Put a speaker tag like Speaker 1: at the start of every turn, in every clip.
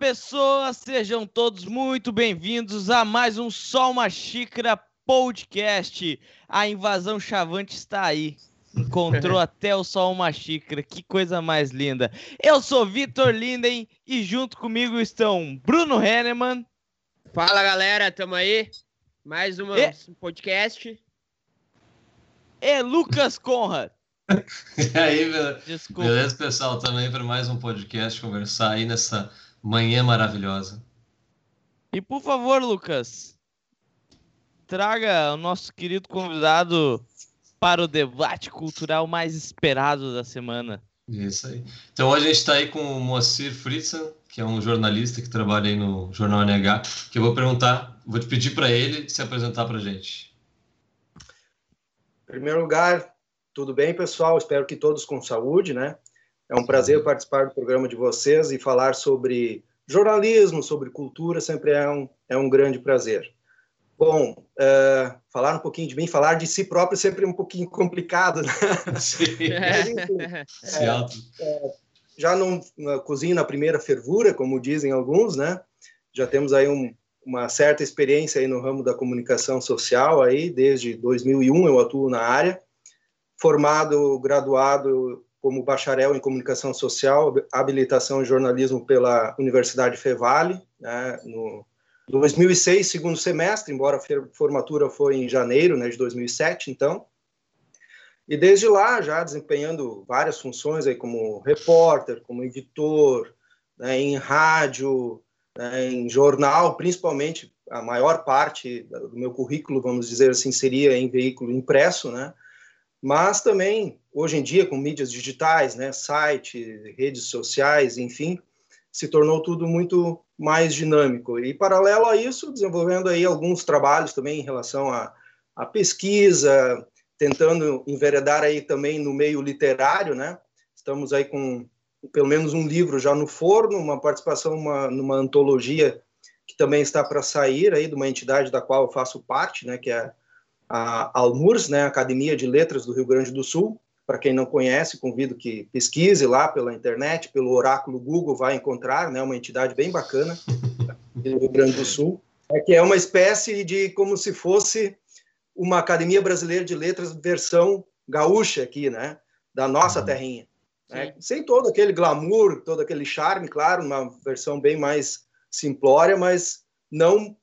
Speaker 1: Pessoas, sejam todos muito bem-vindos a mais um Só uma Xícara podcast. A invasão chavante está aí. Encontrou até o Só uma Xícara, que coisa mais linda. Eu sou Vitor Linden e junto comigo estão Bruno Henneman.
Speaker 2: Fala galera, tamo aí. Mais um e... podcast.
Speaker 1: E Lucas Conrad.
Speaker 3: E aí, Desculpa. beleza, pessoal? Também para mais um podcast conversar aí nessa manhã maravilhosa.
Speaker 1: E por favor, Lucas, traga o nosso querido convidado para o debate cultural mais esperado da semana.
Speaker 3: Isso aí. Então hoje a gente está aí com o Moacir Fritzen, que é um jornalista que trabalha aí no Jornal NH, que eu vou perguntar, vou te pedir para ele se apresentar para a gente.
Speaker 4: Em primeiro lugar, tudo bem, pessoal? Espero que todos com saúde, né? É um prazer participar do programa de vocês e falar sobre jornalismo, sobre cultura, sempre é um, é um grande prazer. Bom, uh, falar um pouquinho de mim, falar de si próprio é sempre um pouquinho complicado, né? Sim. É, é, já não cozinho na primeira fervura, como dizem alguns, né? Já temos aí um, uma certa experiência aí no ramo da comunicação social aí, desde 2001 eu atuo na área formado, graduado como bacharel em comunicação social, habilitação em jornalismo pela Universidade Fevale, né, no 2006, segundo semestre, embora a formatura foi em janeiro né, de 2007, então. E desde lá, já desempenhando várias funções aí como repórter, como editor, né, em rádio, né, em jornal, principalmente a maior parte do meu currículo, vamos dizer assim, seria em veículo impresso, né? mas também hoje em dia com mídias digitais, né, site, redes sociais, enfim, se tornou tudo muito mais dinâmico. E paralelo a isso, desenvolvendo aí alguns trabalhos também em relação à, à pesquisa, tentando enveredar aí também no meio literário, né? Estamos aí com pelo menos um livro já no forno, uma participação uma, numa antologia que também está para sair aí de uma entidade da qual eu faço parte, né, que é a Almurs, né, Academia de Letras do Rio Grande do Sul. Para quem não conhece, convido que pesquise lá pela internet, pelo oráculo Google, vai encontrar, né, uma entidade bem bacana do Rio Grande do Sul, é que é uma espécie de como se fosse uma Academia Brasileira de Letras versão gaúcha aqui, né, da nossa uhum. terrinha. Né? Sem todo aquele glamour, todo aquele charme, claro, uma versão bem mais simplória, mas não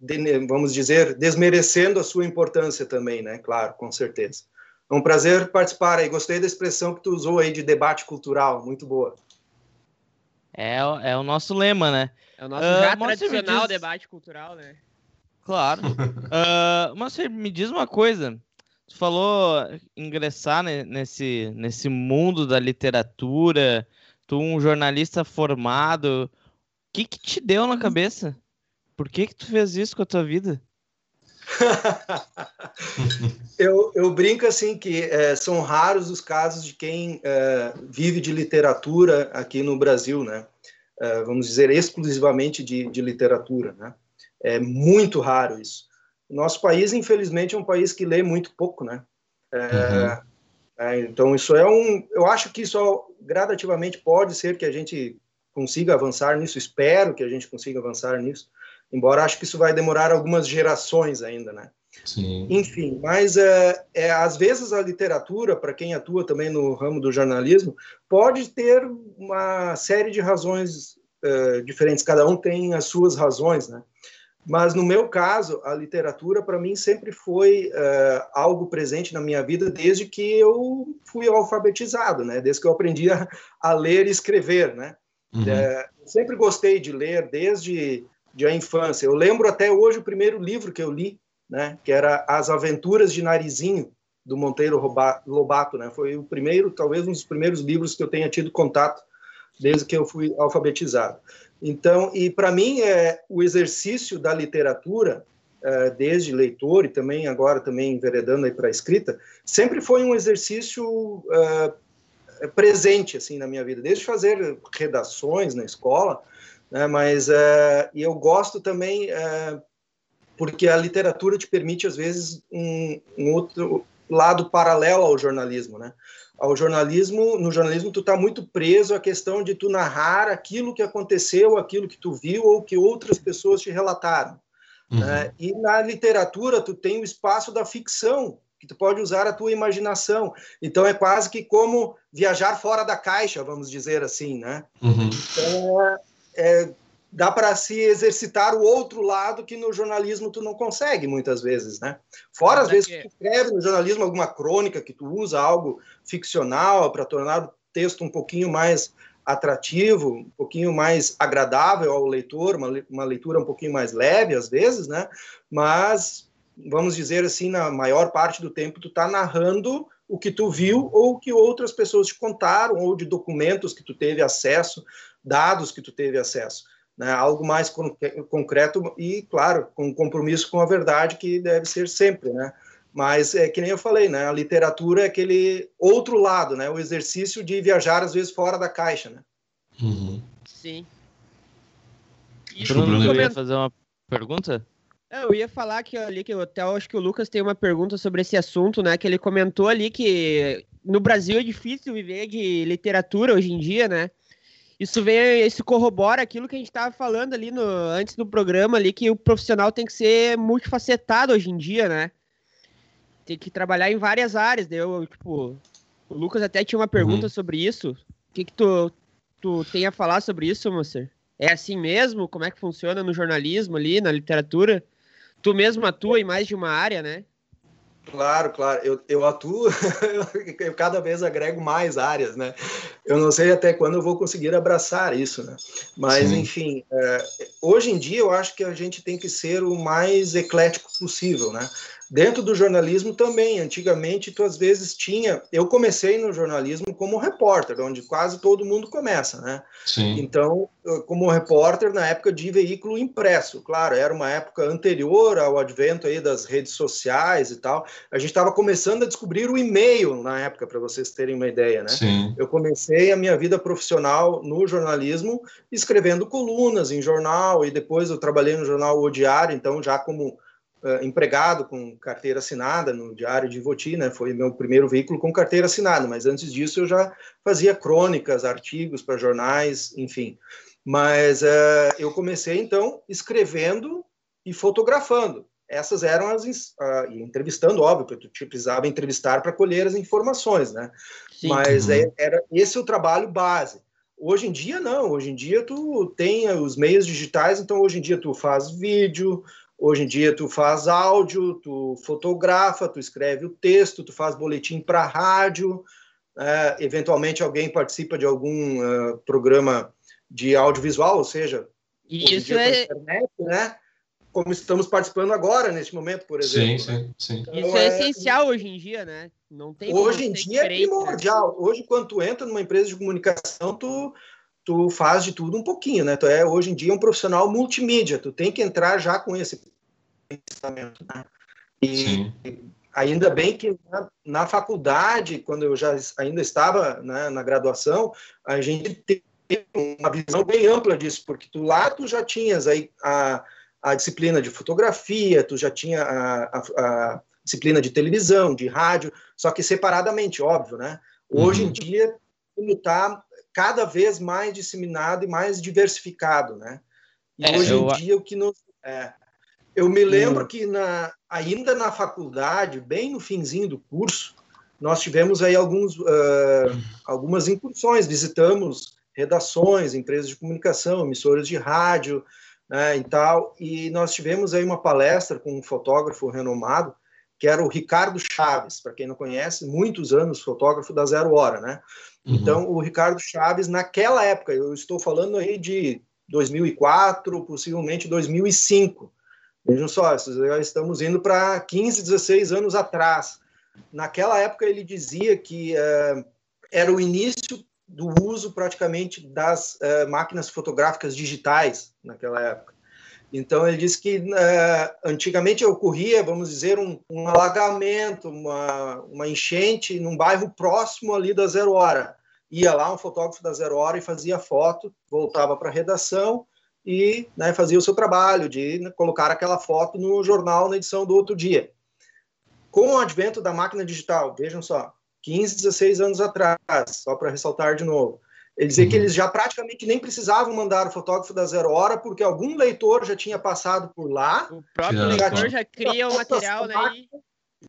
Speaker 4: de, vamos dizer, desmerecendo a sua importância também, né? Claro, com certeza. É um prazer participar aí. Gostei da expressão que tu usou aí de debate cultural, muito boa.
Speaker 1: É, é o nosso lema, né?
Speaker 2: É o nosso uh, já tradicional diz... debate cultural, né?
Speaker 1: Claro. uh, mas você me diz uma coisa. Tu falou ingressar nesse, nesse mundo da literatura, tu um jornalista formado. O que que te deu na cabeça? Por que que tu fez isso com a tua vida?
Speaker 4: eu, eu, brinco assim que é, são raros os casos de quem é, vive de literatura aqui no Brasil, né? É, vamos dizer exclusivamente de, de, literatura, né? É muito raro isso. Nosso país, infelizmente, é um país que lê muito pouco, né? É, uhum. É, então isso é um, eu acho que isso gradativamente pode ser que a gente consiga avançar nisso. Espero que a gente consiga avançar nisso embora acho que isso vai demorar algumas gerações ainda, né? Sim. Enfim, mas é, é, às vezes a literatura, para quem atua também no ramo do jornalismo, pode ter uma série de razões é, diferentes, cada um tem as suas razões, né? Mas no meu caso, a literatura para mim sempre foi é, algo presente na minha vida desde que eu fui alfabetizado, né? Desde que eu aprendi a, a ler e escrever, né? Uhum. É, sempre gostei de ler desde de a infância. Eu lembro até hoje o primeiro livro que eu li, né, que era As Aventuras de Narizinho, do Monteiro Lobato, né? Foi o primeiro, talvez um dos primeiros livros que eu tenha tido contato desde que eu fui alfabetizado. Então, e para mim é o exercício da literatura, é, desde leitor e também agora também enveredando para a escrita, sempre foi um exercício é, presente assim na minha vida, desde fazer redações na escola, né? Mas é, e eu gosto também é, porque a literatura te permite às vezes um, um, outro lado paralelo ao jornalismo, né? ao jornalismo, no jornalismo tu está muito preso à questão de tu narrar aquilo que aconteceu, aquilo que tu viu ou que outras pessoas te relataram. Uhum. Né? E na literatura tu tem o espaço da ficção, que tu pode usar a tua imaginação. Então é quase que como viajar fora da caixa, vamos dizer assim, né? Uhum. Então, é, é, dá para se exercitar o outro lado que no jornalismo tu não consegue muitas vezes, né? Fora às vezes que tu escreve no jornalismo alguma crônica que tu usa algo ficcional para tornar o texto um pouquinho mais atrativo, um pouquinho mais agradável ao leitor, uma, uma leitura um pouquinho mais leve às vezes, né? Mas vamos dizer assim, na maior parte do tempo tu está narrando o que tu viu ou que outras pessoas te contaram ou de documentos que tu teve acesso, dados que tu teve acesso né, algo mais concreto e, claro, com compromisso com a verdade que deve ser sempre, né? Mas é que nem eu falei, né? A literatura é aquele outro lado, né? O exercício de viajar às vezes fora da caixa, né?
Speaker 1: Uhum.
Speaker 2: Sim.
Speaker 1: E Bruno, eu ia fazer uma pergunta?
Speaker 2: É, eu ia falar que ali que eu até acho que o Lucas tem uma pergunta sobre esse assunto, né? Que ele comentou ali que no Brasil é difícil viver de literatura hoje em dia, né? Isso vem, isso corrobora aquilo que a gente estava falando ali no, antes do programa ali, que o profissional tem que ser multifacetado hoje em dia, né? Tem que trabalhar em várias áreas. Eu, tipo, o Lucas até tinha uma pergunta uhum. sobre isso. O que, que tu, tu tem a falar sobre isso, Mocer? É assim mesmo? Como é que funciona no jornalismo ali, na literatura? Tu mesmo atua em mais de uma área, né?
Speaker 4: Claro, claro. Eu, eu atuo, eu cada vez agrego mais áreas, né? Eu não sei até quando eu vou conseguir abraçar isso, né? Mas, Sim. enfim, é, hoje em dia eu acho que a gente tem que ser o mais eclético possível, né? Dentro do jornalismo também, antigamente tu às vezes tinha, eu comecei no jornalismo como repórter, onde quase todo mundo começa, né? Sim. Então, como repórter na época de veículo impresso, claro, era uma época anterior ao advento aí das redes sociais e tal. A gente estava começando a descobrir o e-mail na época, para vocês terem uma ideia, né? Sim. Eu comecei a minha vida profissional no jornalismo escrevendo colunas em jornal e depois eu trabalhei no jornal O Diário, então já como uh, empregado com carteira assinada no Diário de Ivoti, né? Foi meu primeiro veículo com carteira assinada, mas antes disso eu já fazia crônicas, artigos para jornais, enfim. Mas uh, eu comecei então escrevendo e fotografando. Essas eram as uh, entrevistando, óbvio, porque tu precisava entrevistar para colher as informações, né? Sim. Mas uhum. é, era esse é o trabalho base. Hoje em dia não, hoje em dia tu tem os meios digitais, então hoje em dia tu faz vídeo, Hoje em dia tu faz áudio, tu fotografa, tu escreve o texto, tu faz boletim para rádio, é, eventualmente alguém participa de algum uh, programa de audiovisual, ou seja,
Speaker 2: isso é
Speaker 4: internet, né? Como estamos participando agora neste momento, por exemplo.
Speaker 3: Sim, né? sim, sim.
Speaker 2: Então, Isso é, é, essencial hoje em dia, né? Não tem
Speaker 4: hoje em dia é primordial. Né? Hoje, quando tu entra numa empresa de comunicação, tu tu faz de tudo um pouquinho, né? Tu é hoje em dia um profissional multimídia, tu tem que entrar já com esse pensamento, né? E Sim. ainda bem que na, na, faculdade, quando eu já ainda estava né, na graduação, a gente teve uma visão bem ampla disso, porque tu lá tu já tinhas aí a, a disciplina de fotografia, tu já tinha a, a, a disciplina de televisão, de rádio, só que separadamente, óbvio, né? Hoje uhum. em dia, está cada vez mais disseminado e mais diversificado, né? E é, hoje eu... em dia o que nos é, eu me lembro hum. que na, ainda na faculdade, bem no finzinho do curso, nós tivemos aí alguns, uh, algumas incursões, visitamos redações, empresas de comunicação, emissoras de rádio, né, e tal, e nós tivemos aí uma palestra com um fotógrafo renomado, que era o Ricardo Chaves, para quem não conhece, muitos anos fotógrafo da Zero Hora, né? Uhum. Então, o Ricardo Chaves, naquela época, eu estou falando aí de 2004, possivelmente 2005. Vejam só, já estamos indo para 15, 16 anos atrás. Naquela época, ele dizia que uh, era o início do uso praticamente das uh, máquinas fotográficas digitais naquela época. Então, ele disse que uh, antigamente ocorria, vamos dizer, um, um alagamento, uma, uma, enchente num bairro próximo ali da Zero Hora. Ia lá um fotógrafo da Zero Hora e fazia foto, voltava para a redação e né, fazia o seu trabalho de né, colocar aquela foto no jornal na edição do outro dia. Com o advento da máquina digital, vejam só, 15, 16 anos atrás, só para ressaltar de novo. Ele dizia que uhum. eles já praticamente nem precisavam mandar o fotógrafo da Zero Hora, porque algum leitor já tinha passado por lá.
Speaker 2: O próprio leitor já cria o material, né?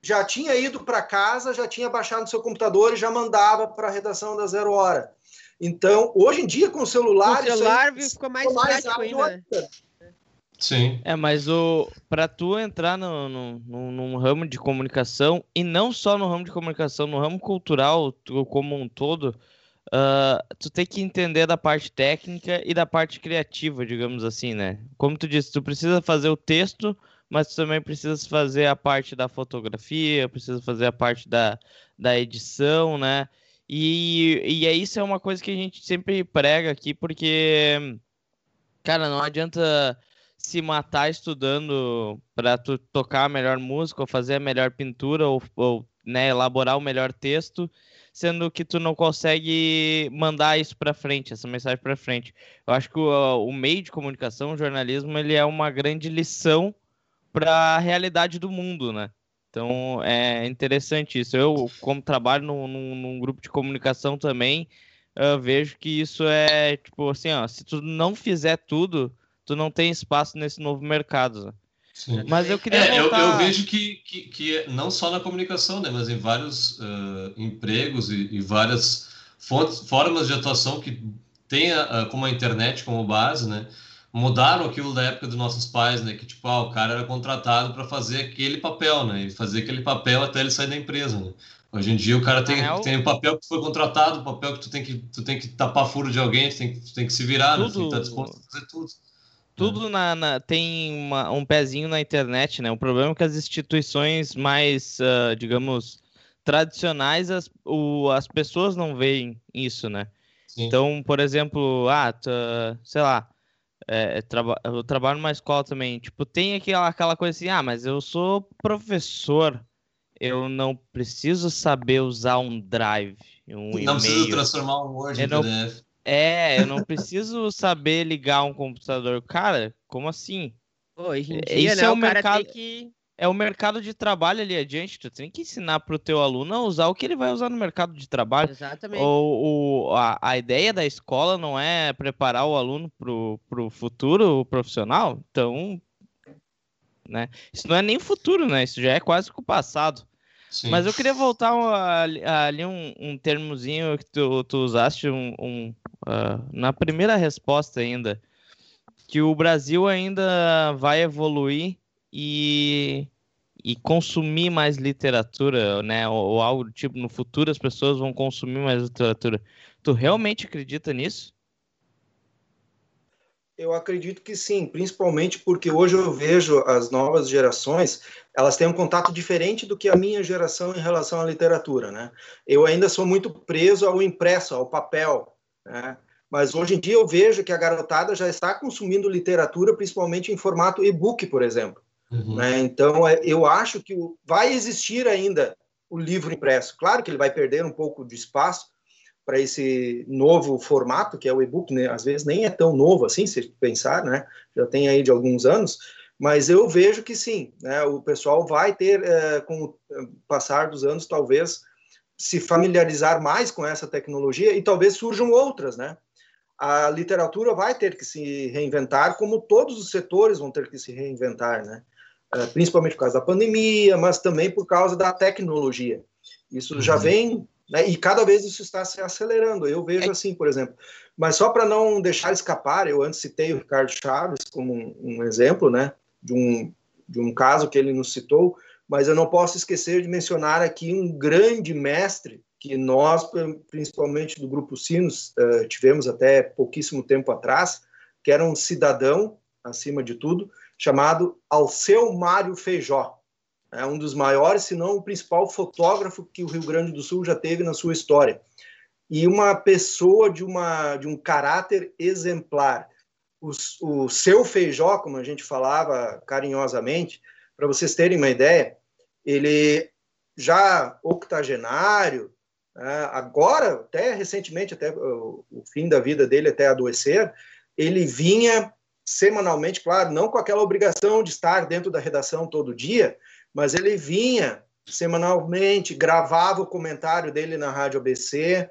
Speaker 4: Já tinha ido para casa, já tinha baixado no seu computador e já mandava para a redação da Zero Hora. Então, hoje em dia, com o celular.
Speaker 2: O celular aí, ficou mais, mais prático ainda.
Speaker 3: Sim.
Speaker 1: É, mas o para tu entrar no, no, no, num ramo de comunicação, e não só no ramo de comunicação, no ramo cultural como um todo, Uh, tu tem que entender da parte técnica e da parte criativa, digamos assim, né? Como tu disse, tu precisa fazer o texto, mas tu também precisa fazer a parte da fotografia, precisa fazer a parte da, da edição, né? E, e é isso é uma coisa que a gente sempre prega aqui, porque, cara, não adianta se matar estudando para tu tocar a melhor música, ou fazer a melhor pintura, ou, ou né, elaborar o melhor texto, sendo que tu não consegue mandar isso para frente, essa mensagem para frente. Eu acho que o, o, meio de comunicação, o jornalismo, ele é uma grande lição para a realidade do mundo, né? Então é interessante isso. Eu, como trabalho num, num, num grupo de comunicação também, vejo que isso é tipo assim, ó, se tu não fizer tudo, tu não tem espaço nesse novo mercado.
Speaker 3: Sim. Mas eu queria. É, eu, eu, vejo que, que, que, não só na comunicação, né, mas em vários uh, empregos e, e, várias fontes, formas de atuação que tem a, a, como a internet como base, né? Mudaram aquilo da época dos nossos pais, né? Que tipo, ah, o cara era contratado para fazer aquele papel, né? E fazer aquele papel até ele sair da empresa, né? Hoje em dia o cara tem, é tem um papel que foi contratado, um papel que tu tem que, tu tem que tapar furo de alguém, tu tem, tu tem que se virar, tudo, né? Tu tem que estar disposto a fazer tudo
Speaker 1: tudo na, na tem uma, um pezinho na internet, né? O problema é que as instituições mais, uh, digamos, tradicionais, as, o, as pessoas não veem isso, né? Sim. Então, por exemplo, ah, sei lá, é, traba eu trabalho numa escola também, tipo, tem aquela, aquela coisa assim, ah, mas eu sou professor, eu não preciso saber usar um drive, um
Speaker 3: Não preciso transformar um Word em PDF.
Speaker 1: É, eu não preciso saber ligar um computador. Cara, como assim?
Speaker 2: hoje em é, dia, Isso né, é o, o mercado... que...
Speaker 1: É o mercado de trabalho ali adiante. Tu tem que ensinar para o teu aluno a usar o que ele vai usar no mercado de trabalho.
Speaker 2: Exatamente.
Speaker 1: Ou, a, a ideia da escola não é preparar o aluno para o futuro profissional. Então, né? Isso não é nem futuro, né? Isso já é quase que o passado. Mas eu queria voltar ali um, um termozinho que tu, tu usaste, um, um uh, na primeira resposta ainda, que o Brasil ainda vai evoluir e, e consumir mais literatura, né? Ou, ou algo do tipo, no futuro as pessoas vão consumir mais literatura. Tu realmente acredita nisso?
Speaker 4: Eu acredito que sim, principalmente porque hoje eu vejo as novas gerações, elas têm um contato diferente do que a minha geração em relação à literatura, né? Eu ainda sou muito preso ao impresso, ao papel, né? Mas hoje em dia eu vejo que a garotada já está consumindo literatura, principalmente em formato e-book, por exemplo. Uhum. Né? Então, é, eu acho que vai existir ainda o livro impresso. Claro que ele vai perder um pouco de espaço para esse novo formato, que é o e-book, né? às vezes nem é tão novo assim, se pensar, né? já tem aí de alguns anos, mas eu vejo que sim, né? o pessoal vai ter, é, com o passar dos anos, talvez se familiarizar mais com essa tecnologia e talvez surjam outras, né? A literatura vai ter que se reinventar, como todos os setores vão ter que se reinventar, né? É, principalmente por causa da pandemia, mas também por causa da tecnologia. Isso uhum. já vem, né? e cada vez isso está se acelerando. Eu vejo é. assim, por exemplo. Mas só para não deixar escapar, eu antes citei o Ricardo Chaves como um, um exemplo, né? De um, de um caso que ele nos citou, mas eu não posso esquecer de mencionar aqui um grande mestre que nós, principalmente do Grupo Sinos, eh, tivemos até pouquíssimo tempo atrás, que era um cidadão, acima de tudo, chamado Alceu Mário Feijó. É um dos maiores, se não o principal fotógrafo que o Rio Grande do Sul já teve na sua história. E uma pessoa de, uma, de um caráter exemplar. O, o seu Feijó, como a gente falava carinhosamente, para vocês terem uma ideia, ele já octogenário, né, agora, até recentemente, até o, fim da vida dele, até adoecer, ele vinha semanalmente, claro, não com aquela obrigação de estar dentro da redação todo dia, mas ele vinha semanalmente, gravava o comentário dele na Rádio ABC,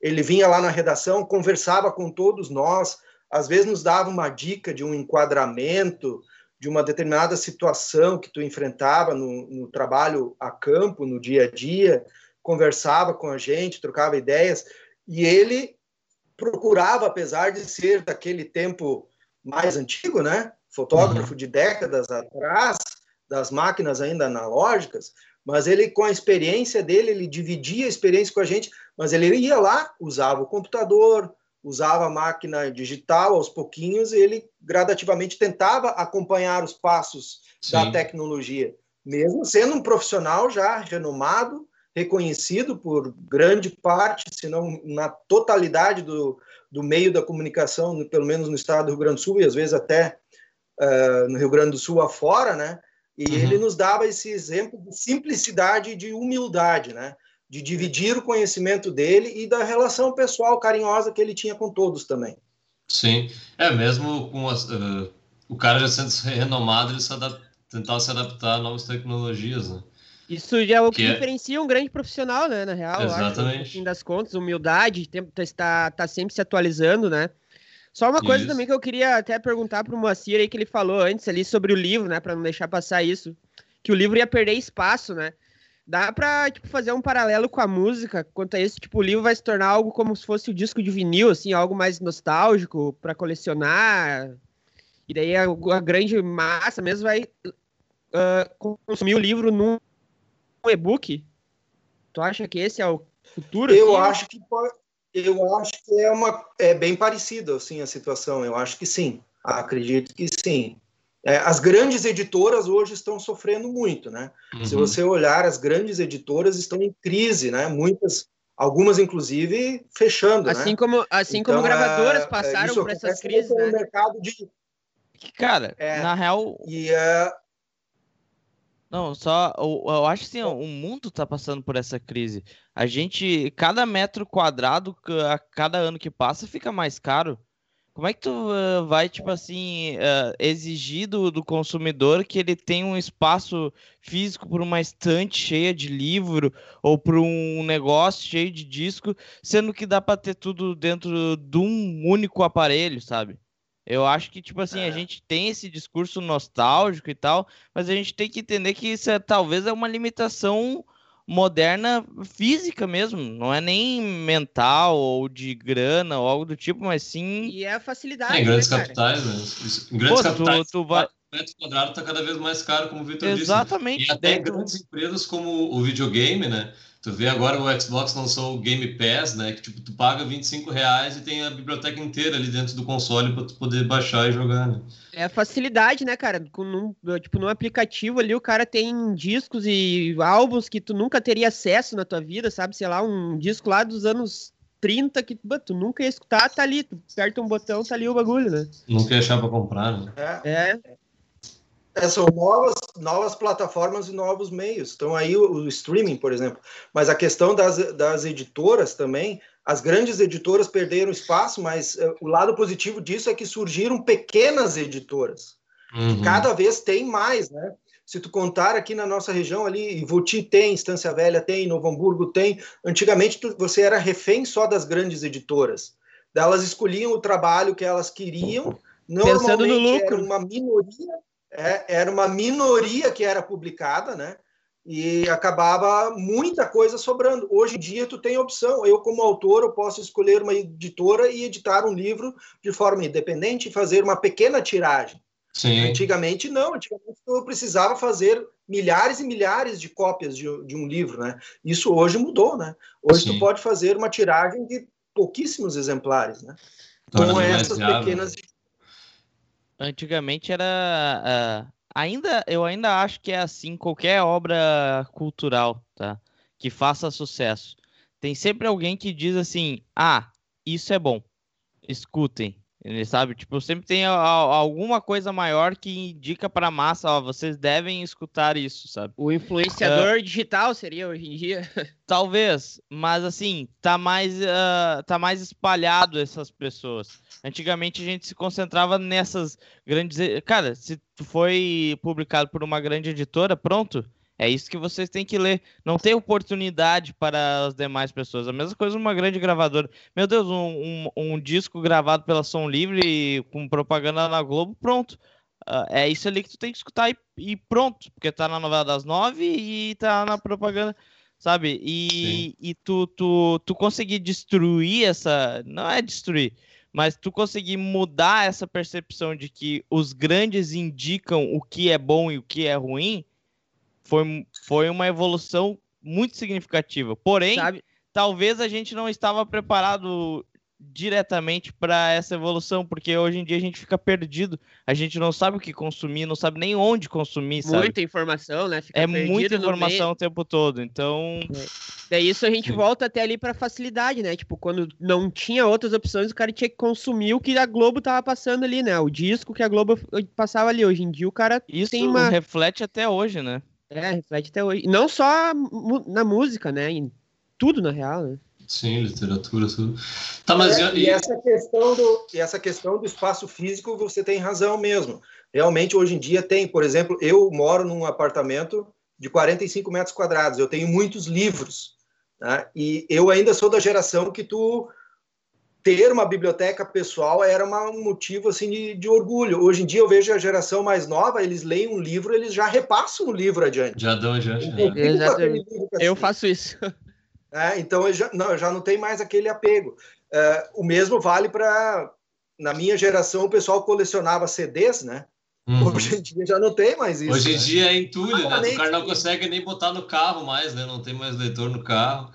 Speaker 4: ele vinha lá na redação, conversava com todos nós, às vezes nos dava uma dica de um enquadramento, de uma determinada situação que tu enfrentava no, no trabalho a campo, no dia a dia, conversava com a gente, trocava ideias, e ele procurava, apesar de ser daquele tempo mais antigo, né? Fotógrafo uhum. de décadas atrás, das máquinas ainda analógicas, mas ele, com a experiência dele, ele dividia a experiência com a gente, mas ele ia lá, usava o computador, usava a máquina digital aos pouquinhos, e ele gradativamente tentava acompanhar os passos Sim. da tecnologia, mesmo sendo um profissional já renomado, reconhecido por grande parte, se não na totalidade do, do meio da comunicação, pelo menos no estado do Rio Grande do Sul, e às vezes até uh, no Rio Grande do Sul afora, né? E uhum. ele nos dava esse exemplo de simplicidade e de humildade, né? De dividir o conhecimento dele e da relação pessoal carinhosa que ele tinha com todos também.
Speaker 3: Sim, é mesmo com as, uh, o cara já sendo renomado, ele se tentar se adaptar a novas tecnologias, né?
Speaker 2: Isso já é o que, que é... diferencia um grande profissional, né? Na real,
Speaker 3: Exatamente. Acho,
Speaker 2: no fim das contas, humildade, está tá sempre se atualizando, né? Só uma coisa isso. também que eu queria até perguntar para o Moacir aí que ele falou antes ali sobre o livro, né? Para não deixar passar isso, que o livro ia perder espaço, né? Dá para tipo, fazer um paralelo com a música quanto a isso, tipo, o livro vai se tornar algo como se fosse o disco de vinil, assim, algo mais nostálgico para colecionar. E daí a, a, grande massa mesmo vai uh, consumir o livro num e-book? Tu acha que esse é o futuro?
Speaker 4: Eu assim? acho que pode, eu acho que é uma é bem parecida assim a situação. Eu acho que sim. Acredito que sim. É, as grandes editoras hoje estão sofrendo muito, né? Uhum. Se você olhar, as grandes editoras estão em crise, né? Muitas, algumas inclusive fechando,
Speaker 2: assim
Speaker 4: né?
Speaker 2: como assim então, como gravadoras é, passaram por essas crises, né?
Speaker 4: mercado de
Speaker 1: cara, é, na real
Speaker 4: e uh,
Speaker 1: não, só eu, eu acho assim, o mundo tá passando por essa crise. A gente, cada metro quadrado, a cada ano que passa, fica mais caro. Como é que tu uh, vai, tipo assim, uh, exigir do, do, consumidor que ele tenha um espaço físico por uma estante cheia de livro ou por um negócio cheio de disco, sendo que dá para ter tudo dentro de um único aparelho, sabe? Eu acho que, tipo assim, é. a gente tem esse discurso nostálgico e tal, mas a gente tem que entender que isso é, talvez é uma limitação moderna física mesmo, não é nem mental ou de grana ou algo do tipo, mas sim.
Speaker 2: E é a facilidade.
Speaker 3: É, em grandes né, capitais, né? Em grandes Pô, capitais, tu, tu vai... metro quadrado está cada vez mais caro, como o Vitor
Speaker 1: disse. Exatamente.
Speaker 3: E até dentro... grandes empresas como o videogame, né? Tu vê agora o Xbox lançou o Game Pass, né? Que tipo, tu paga 25 reais e tem a biblioteca inteira ali dentro do console para tu poder baixar e jogar, né?
Speaker 2: É a facilidade, né, cara? Num, tipo, num aplicativo ali o cara tem discos e álbuns que tu nunca teria acesso na tua vida, sabe? Sei lá, um disco lá dos anos 30 que tu nunca ia escutar, tá ali. Tu aperta um botão, tá ali o bagulho, né?
Speaker 3: Nunca ia achar pra comprar, né?
Speaker 2: É. é.
Speaker 4: É, são novas, novas plataformas e novos meios. Então, aí o, o, streaming, por exemplo. Mas a questão das, das editoras também, as grandes editoras perderam espaço, mas uh, o lado positivo disso é que surgiram pequenas editoras. Uhum. Cada vez tem mais, né? Se tu contar aqui na nossa região ali, Ivoti tem, Estância Velha tem, Novo Hamburgo tem. Antigamente tu, você era refém só das grandes editoras. Elas escolhiam o trabalho que elas queriam.
Speaker 2: Pensando no lucro.
Speaker 4: Era uma minoria é, era uma minoria que era publicada, né? E acabava muita coisa sobrando. Hoje em dia, tu tem opção. Eu, como autor, eu posso escolher uma editora e editar um livro de forma independente e fazer uma pequena tiragem.
Speaker 3: Sim.
Speaker 4: Antigamente, não. Antigamente, eu precisava fazer milhares e milhares de cópias de, de um livro, né? Isso hoje mudou, né? Hoje Sim. tu pode fazer uma tiragem de pouquíssimos exemplares, né? Com essas pequenas
Speaker 1: Antigamente era. Uh, ainda, eu ainda acho que é assim qualquer obra cultural, tá? Que faça sucesso. Tem sempre alguém que diz assim: ah, isso é bom, escutem. Ele sabe, tipo, sempre tem a, a, alguma coisa maior que indica para a massa, ó, vocês devem escutar isso, sabe?
Speaker 2: O influenciador uh, digital seria hoje em dia.
Speaker 1: Talvez, mas assim, tá mais uh, tá mais espalhado essas pessoas. Antigamente a gente se concentrava nessas grandes, cara, se foi publicado por uma grande editora, pronto, É isso que vocês têm que ler. Não tem oportunidade para as demais pessoas. A mesma coisa uma grande gravadora. Meu Deus, um, um, um disco gravado pela Som Livre com propaganda na Globo, pronto. Uh, é isso ali que tu tem que escutar e, e, pronto. Porque tá na novela das nove e tá na propaganda, sabe? E, e tu, tu, tu conseguir destruir essa. Não é destruir mas tu conseguir mudar essa percepção de que os grandes indicam o que é bom e o que é ruim, foi, foi uma evolução muito significativa. Porém, Sabe? talvez a gente não estava preparado diretamente para essa evolução, porque hoje em dia a gente fica perdido, a gente não sabe o que consumir, não sabe nem onde consumir, sabe?
Speaker 2: Muita informação, né?
Speaker 1: Fica é muita informação o tempo todo, então...
Speaker 2: É. Daí isso a gente Sim. volta até ali para facilidade, né? Tipo, quando não tinha outras opções, o cara tinha que consumir o que a Globo tava passando ali, né? O disco que a Globo passava ali. Hoje em dia o cara
Speaker 1: isso tem uma... reflete até hoje, né?
Speaker 2: É, reflete até hoje. Não só na música, né? Em tudo, na real, né?
Speaker 3: Sim, literatura, tudo.
Speaker 4: Tá, mas é, e, e, essa questão do, e essa questão do espaço físico, você tem razão mesmo. Realmente, hoje em dia tem, por exemplo, eu moro num apartamento de 45 metros quadrados, eu tenho muitos livros, né? e eu ainda sou da geração que tu ter uma biblioteca pessoal era uma, um motivo assim de, de, orgulho. Hoje em dia eu vejo a geração mais nova, eles leem um livro, eles já repassam o livro adiante.
Speaker 3: Já dão, já. já.
Speaker 2: Eu, eu faço isso.
Speaker 4: É, então eu já, não, já não tem mais aquele apego. É, o mesmo vale para. Na minha geração, o pessoal colecionava CDs, né? Uhum. Hoje em dia já não tem mais isso.
Speaker 3: Hoje em
Speaker 4: né?
Speaker 3: dia é entulho, né? O cara não consegue nem botar no carro mais, né? Não tem mais leitor no carro.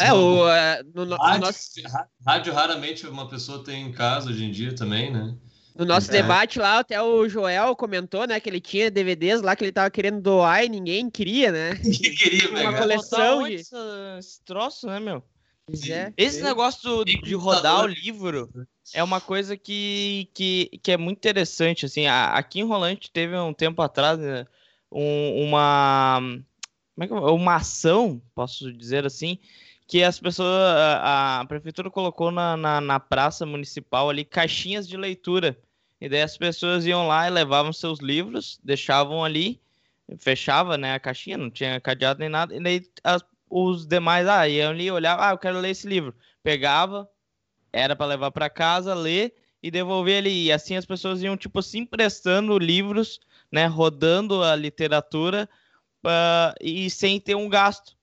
Speaker 2: É, o, é, no, no,
Speaker 3: rádio, nosso... rádio raramente uma pessoa tem em casa hoje em dia também, né?
Speaker 2: No nosso é. debate lá, até o Joel comentou, né, que ele tinha DVDs lá que ele tava querendo doar e ninguém queria, né?
Speaker 3: Ninguém queria,
Speaker 2: Uma coleção de...
Speaker 1: Esse troço, né, meu?
Speaker 2: É.
Speaker 1: Esse negócio de rodar o livro é uma coisa que, que, que é muito interessante, assim, aqui em Rolante teve um tempo atrás né, um, uma, como é que, uma ação, posso dizer assim, que as pessoas, a, a prefeitura colocou na, na, na praça municipal ali caixinhas de leitura e daí as pessoas iam lá e levavam seus livros, deixavam ali, fechava né, a caixinha, não tinha cadeado nem nada, e daí as, os demais ah, iam ali olhar, ah, eu quero ler esse livro. Pegava, era para levar para casa, ler e devolver ali. E assim as pessoas iam, tipo assim, emprestando livros, né, rodando a literatura uh, e sem ter um gasto.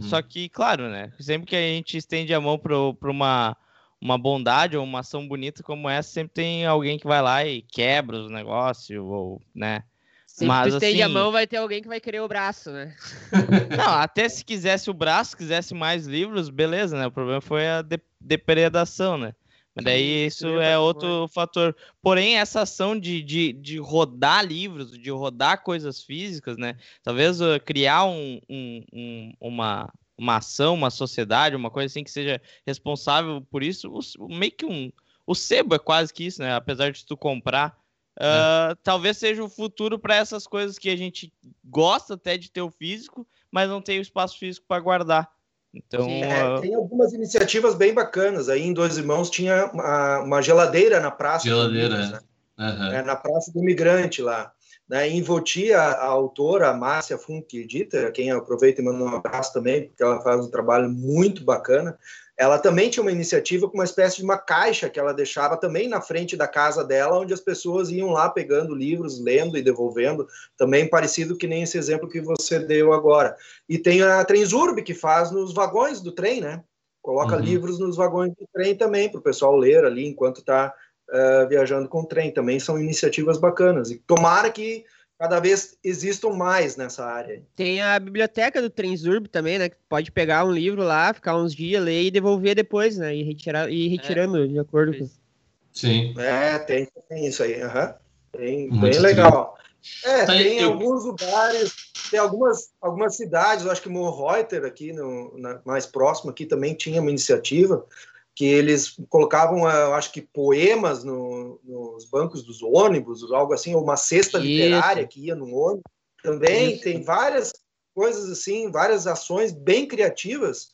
Speaker 1: Uhum. Só que, claro, né, sempre que a gente estende a mão para uma uma bondade ou uma ação bonita como essa, sempre tem alguém que vai lá e quebra os negócios, ou, né?
Speaker 2: Sempre Mas, estende assim... a mão, vai ter alguém que vai querer o braço, né?
Speaker 1: Não, até se quisesse o braço, quisesse mais livros, beleza, né? O problema foi a de depredação, né? Mas daí isso é outro fator. Porém, essa ação de, de, de rodar livros, de rodar coisas físicas, né? Talvez uh, criar um, um, um, uma, uma ação, uma sociedade, uma coisa assim que seja responsável por isso, o, meio que um. O sebo é quase que isso, né? Apesar de tu comprar. Uh, talvez seja o futuro para essas coisas que a gente gosta até de ter o físico, mas não tem o espaço físico para guardar. Então,
Speaker 4: é, uh... tem algumas iniciativas bem bacanas. Aí em Dois Irmãos tinha uma, uma geladeira na praça.
Speaker 3: Geladeira, Minas, né?
Speaker 4: uhum. é, Na Praça do Imigrante lá. Né? Em Voti, a, a autora, Márcia Funk Dieter, quem aproveita e manda um abraço também, porque ela faz um trabalho muito bacana, ela também tinha uma iniciativa com uma espécie de uma caixa que ela deixava também na frente da casa dela, onde as pessoas iam lá pegando livros, lendo e devolvendo, também parecido que nem esse exemplo que você deu agora. E tem a Transurb, que faz nos vagões do trem, né? Coloca uhum. livros nos vagões do trem também, para o pessoal ler ali enquanto está uh, viajando com trem. Também são iniciativas bacanas. E tomara que cada vez existam mais nessa área.
Speaker 2: Tem a biblioteca do Transurb também, né? Que pode pegar um livro lá, ficar uns dias, ler e devolver depois, né? E, retirar, e retirando é. de acordo com.
Speaker 3: Sim.
Speaker 4: É, tem, tem isso aí. Uhum. Tem, bem legal. É, tá, tem eu... alguns lugares, tem algumas, algumas cidades, eu acho que Monreuter aqui, no, na, mais próximo aqui, também tinha uma iniciativa que eles colocavam, eh, eu acho que poemas no, nos bancos dos ônibus, algo assim, ou uma cesta Isso. literária que ia no ônibus. Também Isso. tem várias coisas assim, várias ações bem criativas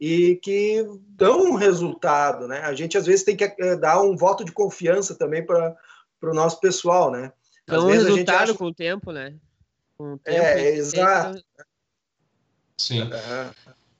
Speaker 4: e que dão um resultado, né? A gente às vezes tem que eh, dar um voto de confiança também para o nosso pessoal, né?
Speaker 2: Dão um resultado acha... com o tempo, né?
Speaker 4: é, exato.
Speaker 3: Sim.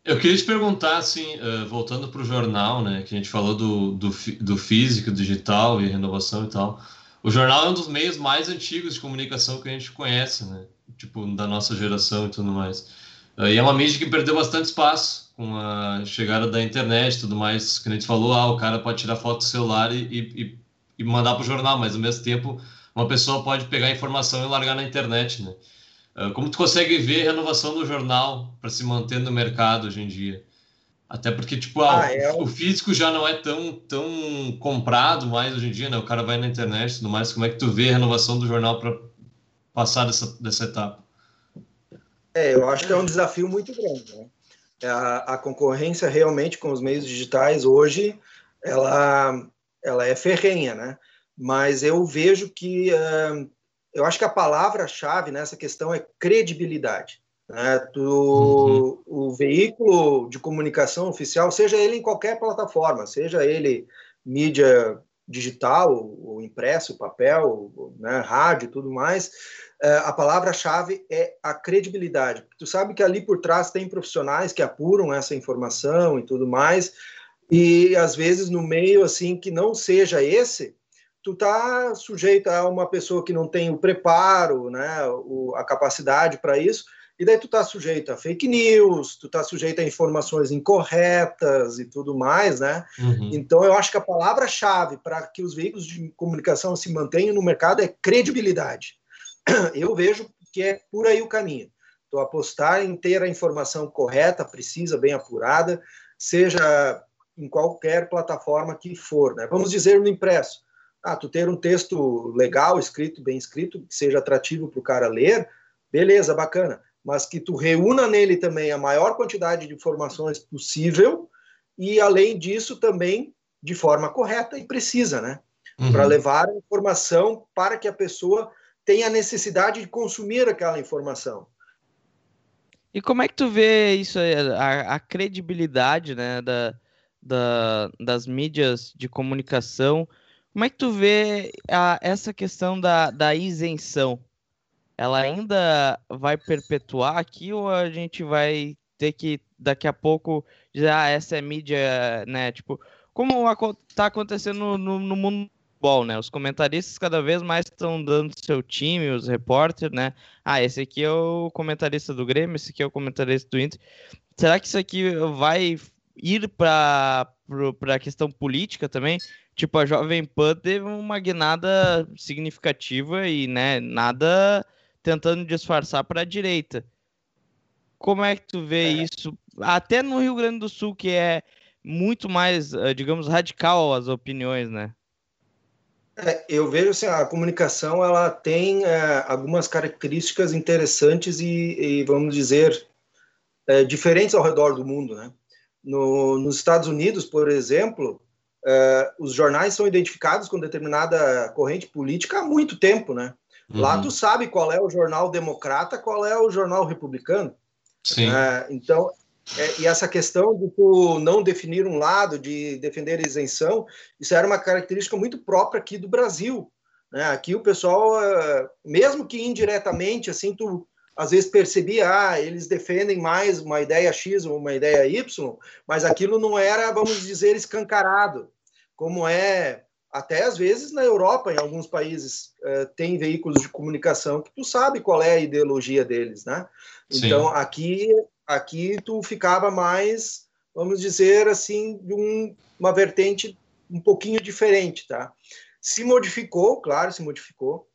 Speaker 3: Eu queria te perguntar, assim, uh, voltando para o jornal, né, que a gente falou do, do, do físico, digital e renovação e tal. O jornal é um dos meios mais antigos de comunicação que a gente conhece, né? Tipo, da nossa geração e tudo mais. Uh, e é uma mídia que perdeu bastante espaço com a chegada da internet e tudo mais. Que a gente falou, ah, o cara pode tirar foto do celular e, e, e mandar para o jornal, mas ao mesmo tempo uma pessoa pode pegar a informação e largar na internet, né? Uh, como tu consegue ver a renovação do jornal para se manter no mercado hoje em dia? Até porque, tipo, ah, ah é... o físico já não é tão, tão comprado mais hoje em dia, né? O cara vai na internet e tudo mais. Como é que tu vê a renovação do jornal para passar dessa, dessa etapa?
Speaker 4: É, eu acho que é um desafio muito grande, né? É, a, a concorrência realmente com os meios digitais hoje, ela, ela é ferrenha, né? Mas eu vejo que... Uh, eu acho que a palavra-chave nessa questão é credibilidade. Né? Do, uhum. O veículo de comunicação oficial, seja ele em qualquer plataforma, seja ele mídia digital, o impresso, papel, né, rádio, tudo mais, é, a palavra-chave é a credibilidade. Tu sabe que ali por trás tem profissionais que apuram essa informação e tudo mais, e às vezes no meio assim que não seja esse, tu tá sujeito a uma pessoa que não tem o preparo, né, o, a capacidade para isso, e daí tu tá sujeito a fake news, tu tá sujeito a informações incorretas e tudo mais, né? Uhum. Então eu acho que a palavra-chave para que os veículos de comunicação se mantenham no mercado é credibilidade. Eu vejo que é por aí o caminho. Tu apostar em ter a informação correta, precisa, bem apurada, seja em qualquer plataforma que for, né? Vamos dizer no impresso ah, tu ter um texto legal, escrito, bem escrito, que seja atrativo para o cara ler, beleza, bacana. Mas que tu reúna nele também a maior quantidade de informações possível e, além disso, também de forma correta e precisa, né? Uhum. Para levar a informação para que a pessoa tenha a necessidade de consumir aquela informação.
Speaker 1: E como é que tu vê isso, a, a credibilidade né, da, da, das mídias de comunicação como é que tu vê a, essa questão da, da isenção? Ela ainda vai perpetuar aqui ou a gente vai ter que daqui a pouco dizer, ah, essa é mídia, né? Tipo, como está acontecendo no, no mundo futebol, né? Os comentaristas cada vez mais estão dando seu time, os repórteres, né? Ah, esse aqui é o comentarista do Grêmio, esse aqui é o comentarista do Inter. Será que isso aqui vai ir para a questão política também? Tipo, a Jovem Pan teve uma guinada significativa e, né, nada tentando disfarçar para a direita. Como é que tu vê é. isso? Até no Rio Grande do Sul, que é muito mais, eh, digamos, radical as opiniões, né?
Speaker 4: É, eu vejo assim, a comunicação ela tem é, algumas características interessantes e, e vamos dizer, é, diferentes ao redor do mundo, né? No, nos Estados Unidos, por exemplo, Uh, os jornais são identificados com determinada corrente política há muito tempo, né? Uhum. Lá tu sabe qual é o jornal democrata, qual é o jornal republicano. Sim. Uh, então, é, e essa questão de tu não definir um lado, de defender a isenção, isso era uma característica muito própria aqui do Brasil. Né? Aqui o pessoal, uh, mesmo que indiretamente, assim, tu às vezes percebia, ah, eles defendem mais uma ideia X ou uma ideia Y, mas aquilo não era, vamos dizer, escancarado, como é até às vezes na Europa, em alguns países, eh, tem veículos de comunicação que tu sabe qual é a ideologia deles, né? Então, Sim. aqui, aqui tu ficava mais, vamos dizer assim, de um, uma vertente um pouquinho diferente, tá? Se modificou, claro, se modificou,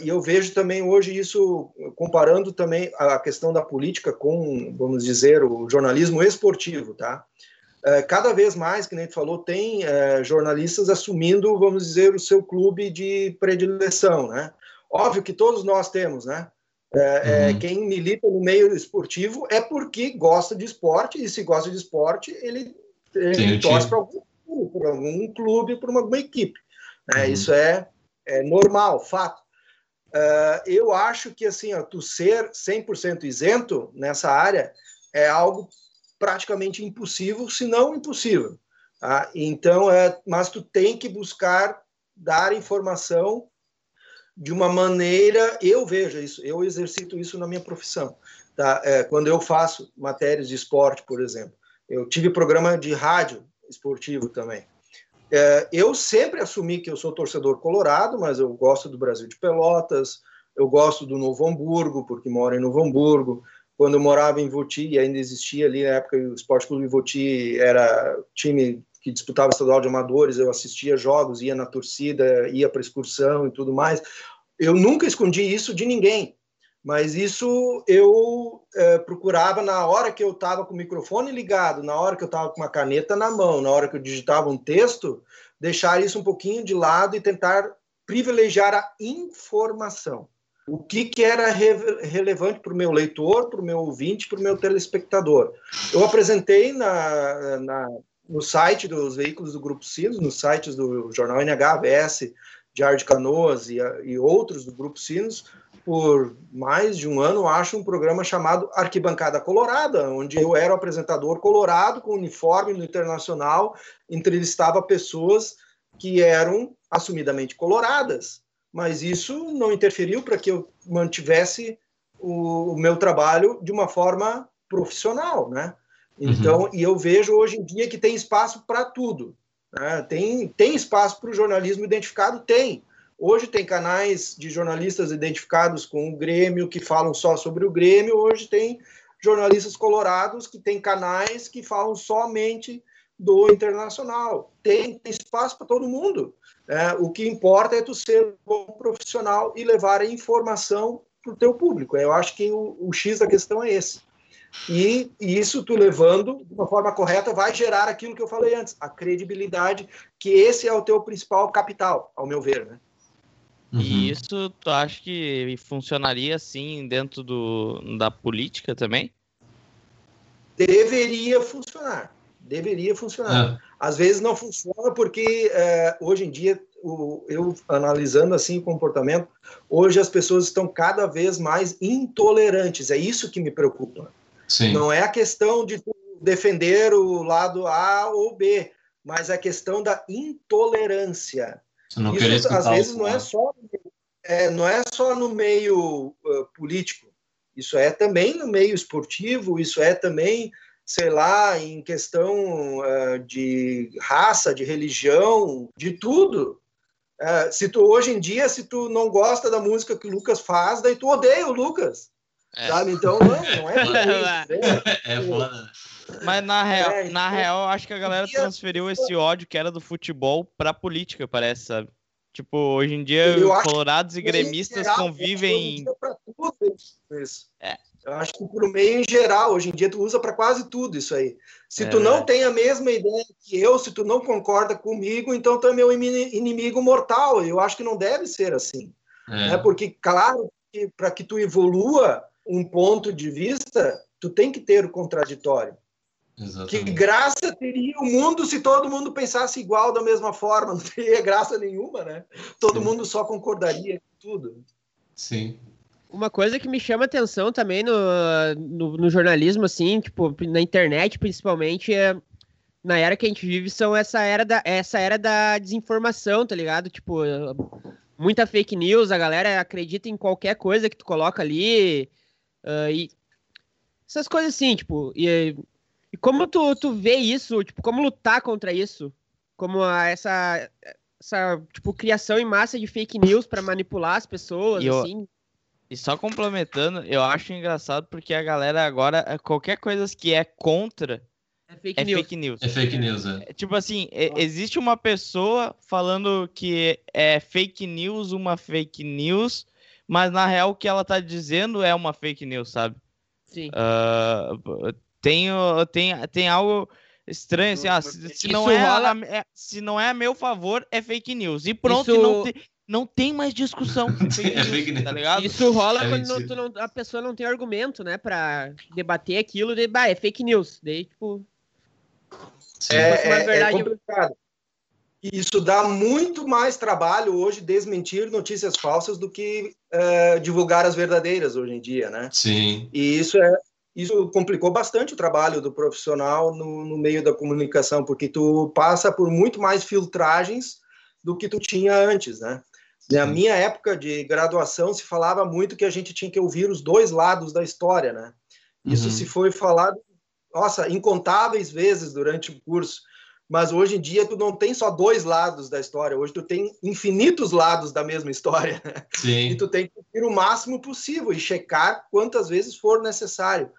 Speaker 4: e eu vejo também hoje isso, comparando também a questão da política com, vamos dizer, o jornalismo esportivo, tá? Uh, cada vez mais, que nem tu falou, tem uh, jornalistas assumindo, vamos dizer, o seu clube de predileção, né? Óbvio que todos nós temos, né? Uhum. quem milita no meio esportivo é porque gosta de esporte, e se gosta de esporte, ele, ele torce para algum, algum clube, para alguma equipe. Né? Uhum. Isso é é normal, fato. Uh, eu acho que assim, ó, tu ser 100% isento nessa área é algo praticamente impossível, se não impossível. Tá? Então, é, mas tu tem que buscar dar informação de uma maneira, eu vejo isso, eu exercito isso na minha profissão. Tá? É, quando eu faço matérias de esporte, por exemplo, eu tive programa de rádio esportivo também. É, eu sempre assumi que eu sou torcedor colorado, mas eu gosto do Brasil de Pelotas, eu gosto do Novo Hamburgo, porque moro em Novo Hamburgo. Quando eu morava em Voti, e ainda existia ali na época, o Esporte Clube Voti era time que disputava estadual de amadores, eu assistia jogos, ia na torcida, ia para excursão e tudo mais. Eu nunca escondi isso de ninguém, mas isso eu é, procurava na hora que eu estava com o microfone ligado, na hora que eu estava com uma caneta na mão, na hora que eu digitava um texto, deixar isso um pouquinho de lado e tentar privilegiar a informação. O que, que era re relevante para o meu leitor, para o meu ouvinte, para o meu telespectador. Eu apresentei na, na no site dos veículos do Grupo Sinos, nos sites do jornal NHVS, Diário de Canoas e, e outros do Grupo Sinos, por mais de um ano, acho, um programa chamado Arquibancada Colorada, onde eu era o apresentador colorado, com uniforme no Internacional, entrevistava pessoas que eram assumidamente coloradas, mas isso não interferiu para que eu mantivesse o, o meu trabalho de uma forma profissional, né? Então, uhum. e eu vejo hoje em dia que tem espaço para tudo. Né? Tem, tem espaço para o jornalismo identificado? Tem. Hoje tem canais de jornalistas identificados com o Grêmio que falam só sobre o Grêmio. Hoje tem jornalistas colorados que têm canais que falam somente do internacional. Tem, tem espaço para todo mundo. É, o que importa é tu ser um bom profissional e levar a informação para o teu público. Eu acho que o, o X da questão é esse. E, e, isso tu levando de uma forma correta vai gerar aquilo que eu falei antes, a credibilidade, que esse é o teu principal capital, ao meu ver, né?
Speaker 1: Uhum. E isso tu acha que funcionaria assim dentro do, da política também?
Speaker 4: Deveria funcionar. Deveria funcionar. É. Às vezes não funciona porque é, hoje em dia, o, eu analisando assim o comportamento, hoje as pessoas estão cada vez mais intolerantes. É isso que me preocupa. Sim. Não é a questão de defender o lado A ou B, mas a questão da intolerância. Isso às vezes não é só é, não é só no meio uh, político. Isso é também no meio esportivo. Isso é também, sei lá, em questão uh, de raça, de religião, de tudo. Uh, se tu hoje em dia, se tu não gosta da música que o Lucas faz, daí tu odeia o Lucas. É. Sabe? Então, não, não é.
Speaker 1: é, é foda. Mas na real, é, na então, real, acho que a galera transferiu esse ódio que era do futebol pra política, parece, sabe? Tipo, hoje em dia, colorados e gremistas geral, convivem. Tudo
Speaker 4: isso. É. Eu acho que pro meio em geral, hoje em dia, tu usa para quase tudo isso aí. Se é, tu não tem a mesma ideia que eu, se tu não concorda comigo, então tu é meu inimigo mortal. Eu acho que não deve ser assim. É. Né? Porque, claro, para que tu evolua, um ponto de vista, tu tem que ter o contraditório. Exatamente. Que graça teria o mundo se todo mundo pensasse igual da mesma forma? Não teria graça nenhuma, né? Todo Sim. mundo só concordaria com tudo.
Speaker 3: Sim.
Speaker 2: Uma coisa que me chama atenção também no, no, no, jornalismo, assim, tipo, na internet principalmente, é na era que a gente vive, são essa era da, essa era da desinformação, tá ligado? Tipo, muita fake news, a galera acredita em qualquer coisa que tu coloca ali, Uh, e essas coisas assim, tipo, e, e como tu, tu vê isso, tipo, como lutar contra isso? Como a, essa, essa, tipo, criação em massa de fake news para manipular as pessoas, e assim.
Speaker 1: e só complementando, eu acho engraçado porque a galera agora, qualquer coisa que é contra, é fake, é news. fake news.
Speaker 3: É fake news, é.
Speaker 1: é tipo assim, é, existe uma pessoa falando que é fake news, uma fake news, mas na real o que ela tá dizendo é uma fake news, sabe?
Speaker 2: Sim.
Speaker 1: Uh, tem, tem, tem algo estranho, assim, ah, se, se não é, rola... a, é, se não é a meu favor, é fake news. E pronto, Isso... não, te, não tem mais discussão.
Speaker 2: é fake news, tá ligado? Isso rola é quando não, a pessoa não tem argumento, né, pra debater aquilo, de, bah, é fake news. Daí, tipo...
Speaker 4: É, é, verdade... é complicado. Isso dá muito mais trabalho hoje desmentir notícias falsas do que uh, divulgar as verdadeiras hoje em dia, né?
Speaker 3: Sim.
Speaker 4: E isso é isso complicou bastante o trabalho do profissional no, no meio da comunicação, porque tu passa por muito mais filtragens do que tu tinha antes, né? Na minha época de graduação, se falava muito que a gente tinha que ouvir os dois lados da história, né? Isso uhum. se foi falado, nossa, incontáveis vezes durante o curso. Mas hoje em dia tu não tem só dois lados da história, hoje tu tem infinitos lados da mesma história. Sim. E tu tem que ouvir o máximo possível e checar quantas vezes for necessário.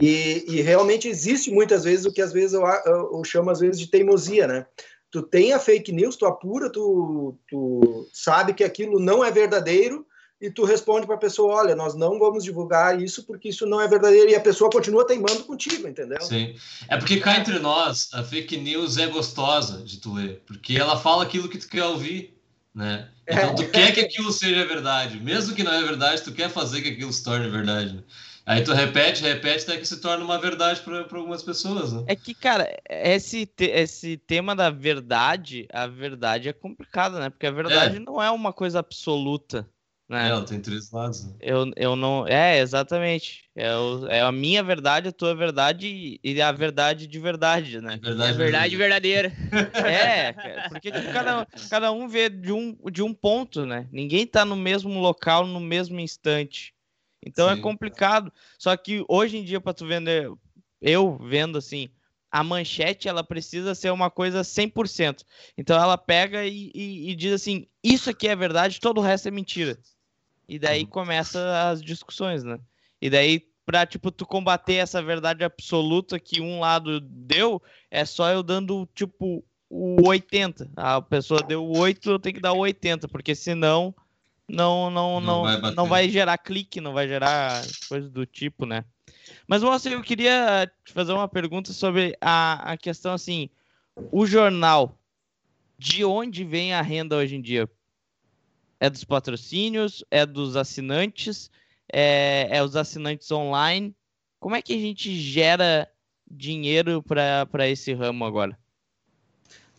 Speaker 4: E, e realmente existe muitas vezes o que às vezes eu, eu, eu chamo às vezes de teimosia, né? tu tem a fake news, tu apura, tu, tu sabe que aquilo não é verdadeiro e tu responde para a pessoa, olha, nós não vamos divulgar isso porque isso não é verdadeiro e a pessoa continua teimando contigo, entendeu?
Speaker 3: Sim. É porque cá entre nós, a fake news é gostosa de tu ler, porque ela fala aquilo que tu quer ouvir, né? Então tu é. quer que aquilo seja verdade, mesmo que não é verdade, tu quer fazer que aquilo se torne verdade. Aí tu repete, repete, até que se torna uma verdade para algumas pessoas, né?
Speaker 1: É que, cara, esse, te, esse tema da verdade, a verdade é complicada, né? Porque a verdade é. não é uma coisa absoluta, né?
Speaker 3: É, ela tem três lados. Né?
Speaker 1: Eu, eu não... É, exatamente. É, o, é a minha verdade, a tua verdade e a verdade de verdade, né?
Speaker 2: É verdade, é verdade verdadeira.
Speaker 1: É, porque tipo, cada, cada um vê de um, de um ponto, né? Ninguém tá no mesmo local, no mesmo instante. Então é Sim. é complicado. Só que hoje em dia, para tu vender, eu vendo assim, a manchete ela precisa ser uma coisa 100%. Então ela pega e, e, e, diz assim: isso aqui é verdade, todo o resto é mentira. E daí uhum. começa as discussões, né? E daí, pra tipo, tu combater essa verdade absoluta que um lado deu, é só eu dando tipo o 80. A pessoa deu o 8, eu tenho que dar o 80, porque senão não não não, não vai, não vai gerar clique, não vai gerar coisa do tipo, né? Mas você, eu queria te fazer uma pergunta sobre a, a questão assim, o jornal, de onde vem a renda hoje em dia? É dos patrocínios? É dos assinantes? É, é os assinantes online? Como é que a gente gera dinheiro para esse ramo agora?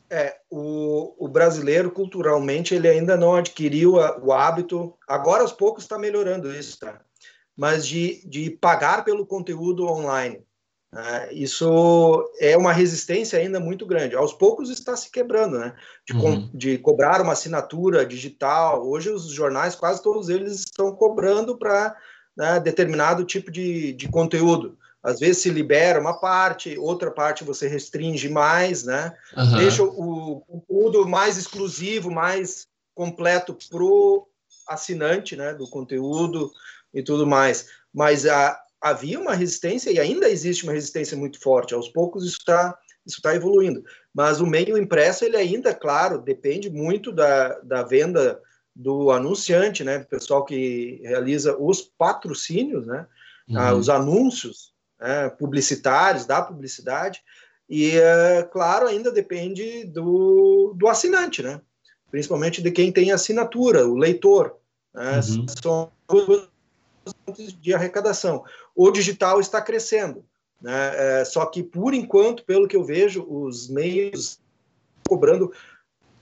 Speaker 4: É, o, o, brasileiro, culturalmente, ele ainda não adquiriu a, o hábito, agora aos poucos está melhorando isso, tá? Mas de, de pagar pelo conteúdo online. Né? Isso é uma resistência ainda muito grande. Aos poucos está se quebrando, né? De, uhum. de cobrar uma assinatura digital. Hoje os jornais, quase todos eles estão cobrando para né, determinado tipo de, de conteúdo. Às vezes se libera uma parte, outra parte você restringe mais, né? Uhum. Deixa o conteúdo mais exclusivo, mais completo pro assinante, né? Do conteúdo e tudo mais. Mas a, havia uma resistência e ainda existe uma resistência muito forte. Aos poucos isso está isso tá evoluindo. Mas o meio impresso ele ainda, claro, depende muito da, da venda do anunciante, né? Do pessoal que realiza os patrocínios, né? Uhum. Ah, os anúncios né, publicitários, da publicidade, e, é, claro, ainda depende do, do assinante, né? principalmente de quem tem assinatura, o leitor. Né? Uhum. São de arrecadação. O digital está crescendo, né? É, só que, por enquanto, pelo que eu vejo, os meios cobrando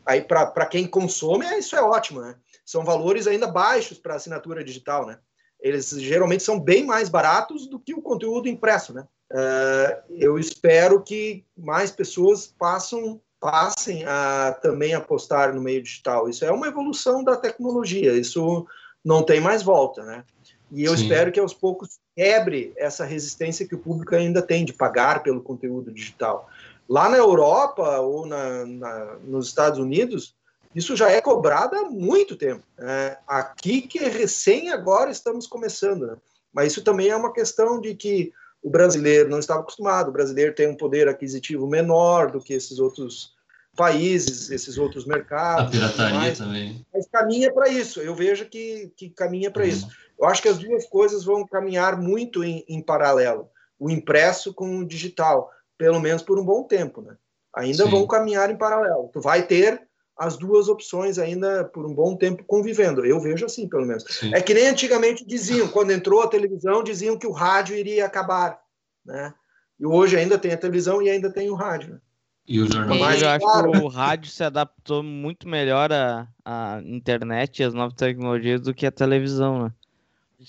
Speaker 4: aí para quem consome, isso é ótimo, né? São valores ainda baixos para assinatura digital, né? eles geralmente são bem mais baratos do que o conteúdo impresso, né? Uh, eu espero que mais pessoas passam, passem a também apostar no meio digital. Isso é uma evolução da tecnologia, isso não tem mais volta, né? E eu Sim. espero que aos poucos quebre essa resistência que o público ainda tem de pagar pelo conteúdo digital. Lá na Europa ou na, na, nos Estados Unidos, isso já é cobrado há muito tempo. É, aqui que recém agora estamos começando, né? mas isso também é uma questão de que o brasileiro não estava acostumado. O brasileiro tem um poder aquisitivo menor do que esses outros países, esses outros mercados.
Speaker 3: A pirataria mais, também.
Speaker 4: Mas caminha para isso. Eu vejo que, que caminha para uhum. isso. Eu acho que as duas coisas vão caminhar muito em, em, paralelo. O impresso com o digital, pelo menos por um bom tempo, né? Ainda Sim. vão caminhar em paralelo. Tu vai ter as duas opções ainda por um bom tempo convivendo. Eu vejo assim, pelo menos. Sim. É que nem antigamente diziam, quando entrou a televisão, diziam que o rádio iria acabar, né? E hoje ainda tem a televisão e ainda tem o rádio. Né?
Speaker 1: E o jornal. Mas, eu acho claro, que o rádio se adaptou muito melhor à, à internet e às novas tecnologias do que a televisão, né?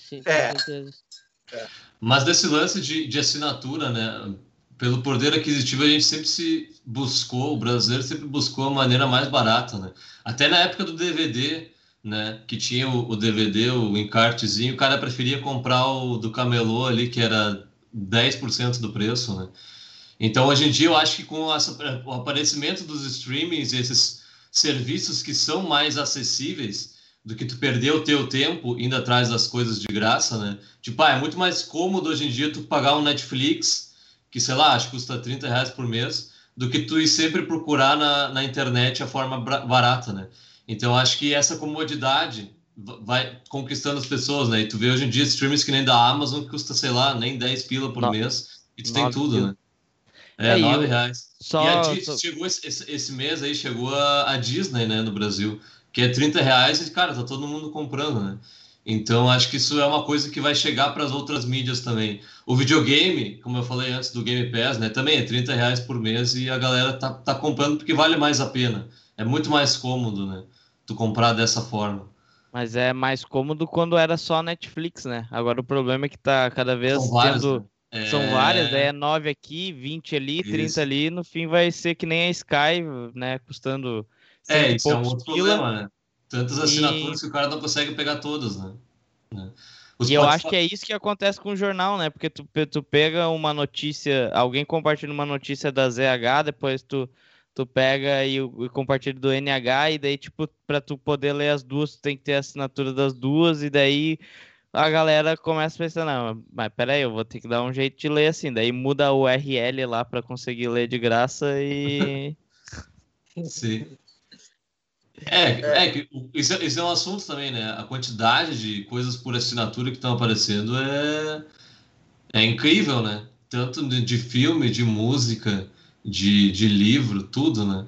Speaker 3: Sim, é. é. Mas desse lance de, de assinatura, né? pelo poder aquisitivo, a gente sempre se buscou, o brasileiro sempre buscou a maneira mais barata, né? Até na época do DVD, né? Que tinha o, o DVD, o encartezinho, o cara preferia comprar o do camelô ali, que era 10% do preço, né? Então, hoje em dia, eu acho que com essa, o aparecimento dos streamings, esses serviços que são mais acessíveis, do que tu perder o teu tempo indo atrás das coisas de graça, né? Tipo, ah, é muito mais cômodo hoje em dia tu pagar um Netflix, que sei lá, acho que custa 30 reais por mês, do que tu ir sempre procurar na, na internet a forma barata, né? Então, acho que essa comodidade vai conquistando as pessoas, né? E tu vê hoje em dia streams que nem da Amazon, que custa, sei lá, nem 10 pila por Não. mês, e tu tem tudo, né? É, é 9 reais. Só, e a Disney, só... chegou esse, esse, mês aí, chegou a, a Disney, né, no Brasil que é 30 reais e, cara, tá todo mundo comprando, né? Então, acho que isso é uma coisa que vai chegar para as outras mídias também. O videogame, como eu falei antes do Game Pass, né? Também é 30 reais por mês e a galera tá, tá comprando porque vale mais a pena. É muito mais cômodo, né? Tu comprar dessa forma.
Speaker 1: Mas é mais cômodo quando era só Netflix, né? Agora o problema é que tá cada vez São várias, tendo... né? São é... várias, é 9 aqui, 20 ali, 30 isso. ali, no fim vai ser que nem a Sky, né? Custando
Speaker 3: é, isso é um outro pila. problema, né? Tantas assinaturas e... que o cara não consegue pegar todas, né? né?
Speaker 1: e eu acho que é isso que acontece com o jornal, né? Porque tu, tu pega uma notícia, alguém compartilha uma notícia da ZH, depois tu, tu pega e, e compartilha do NH, e daí, tipo, pra tu poder ler as duas, tu tem que ter a assinatura das duas, e daí a galera começa a pensar, não, mas peraí, eu vou ter que dar um jeito de ler assim, daí muda o URL lá para conseguir ler de graça e.
Speaker 3: Sim. É, é, é isso, é, isso é um assunto também, né? A quantidade de coisas por assinatura que estão aparecendo é, é incrível, né? Tanto de, de filme, de música, de, de livro, tudo, né?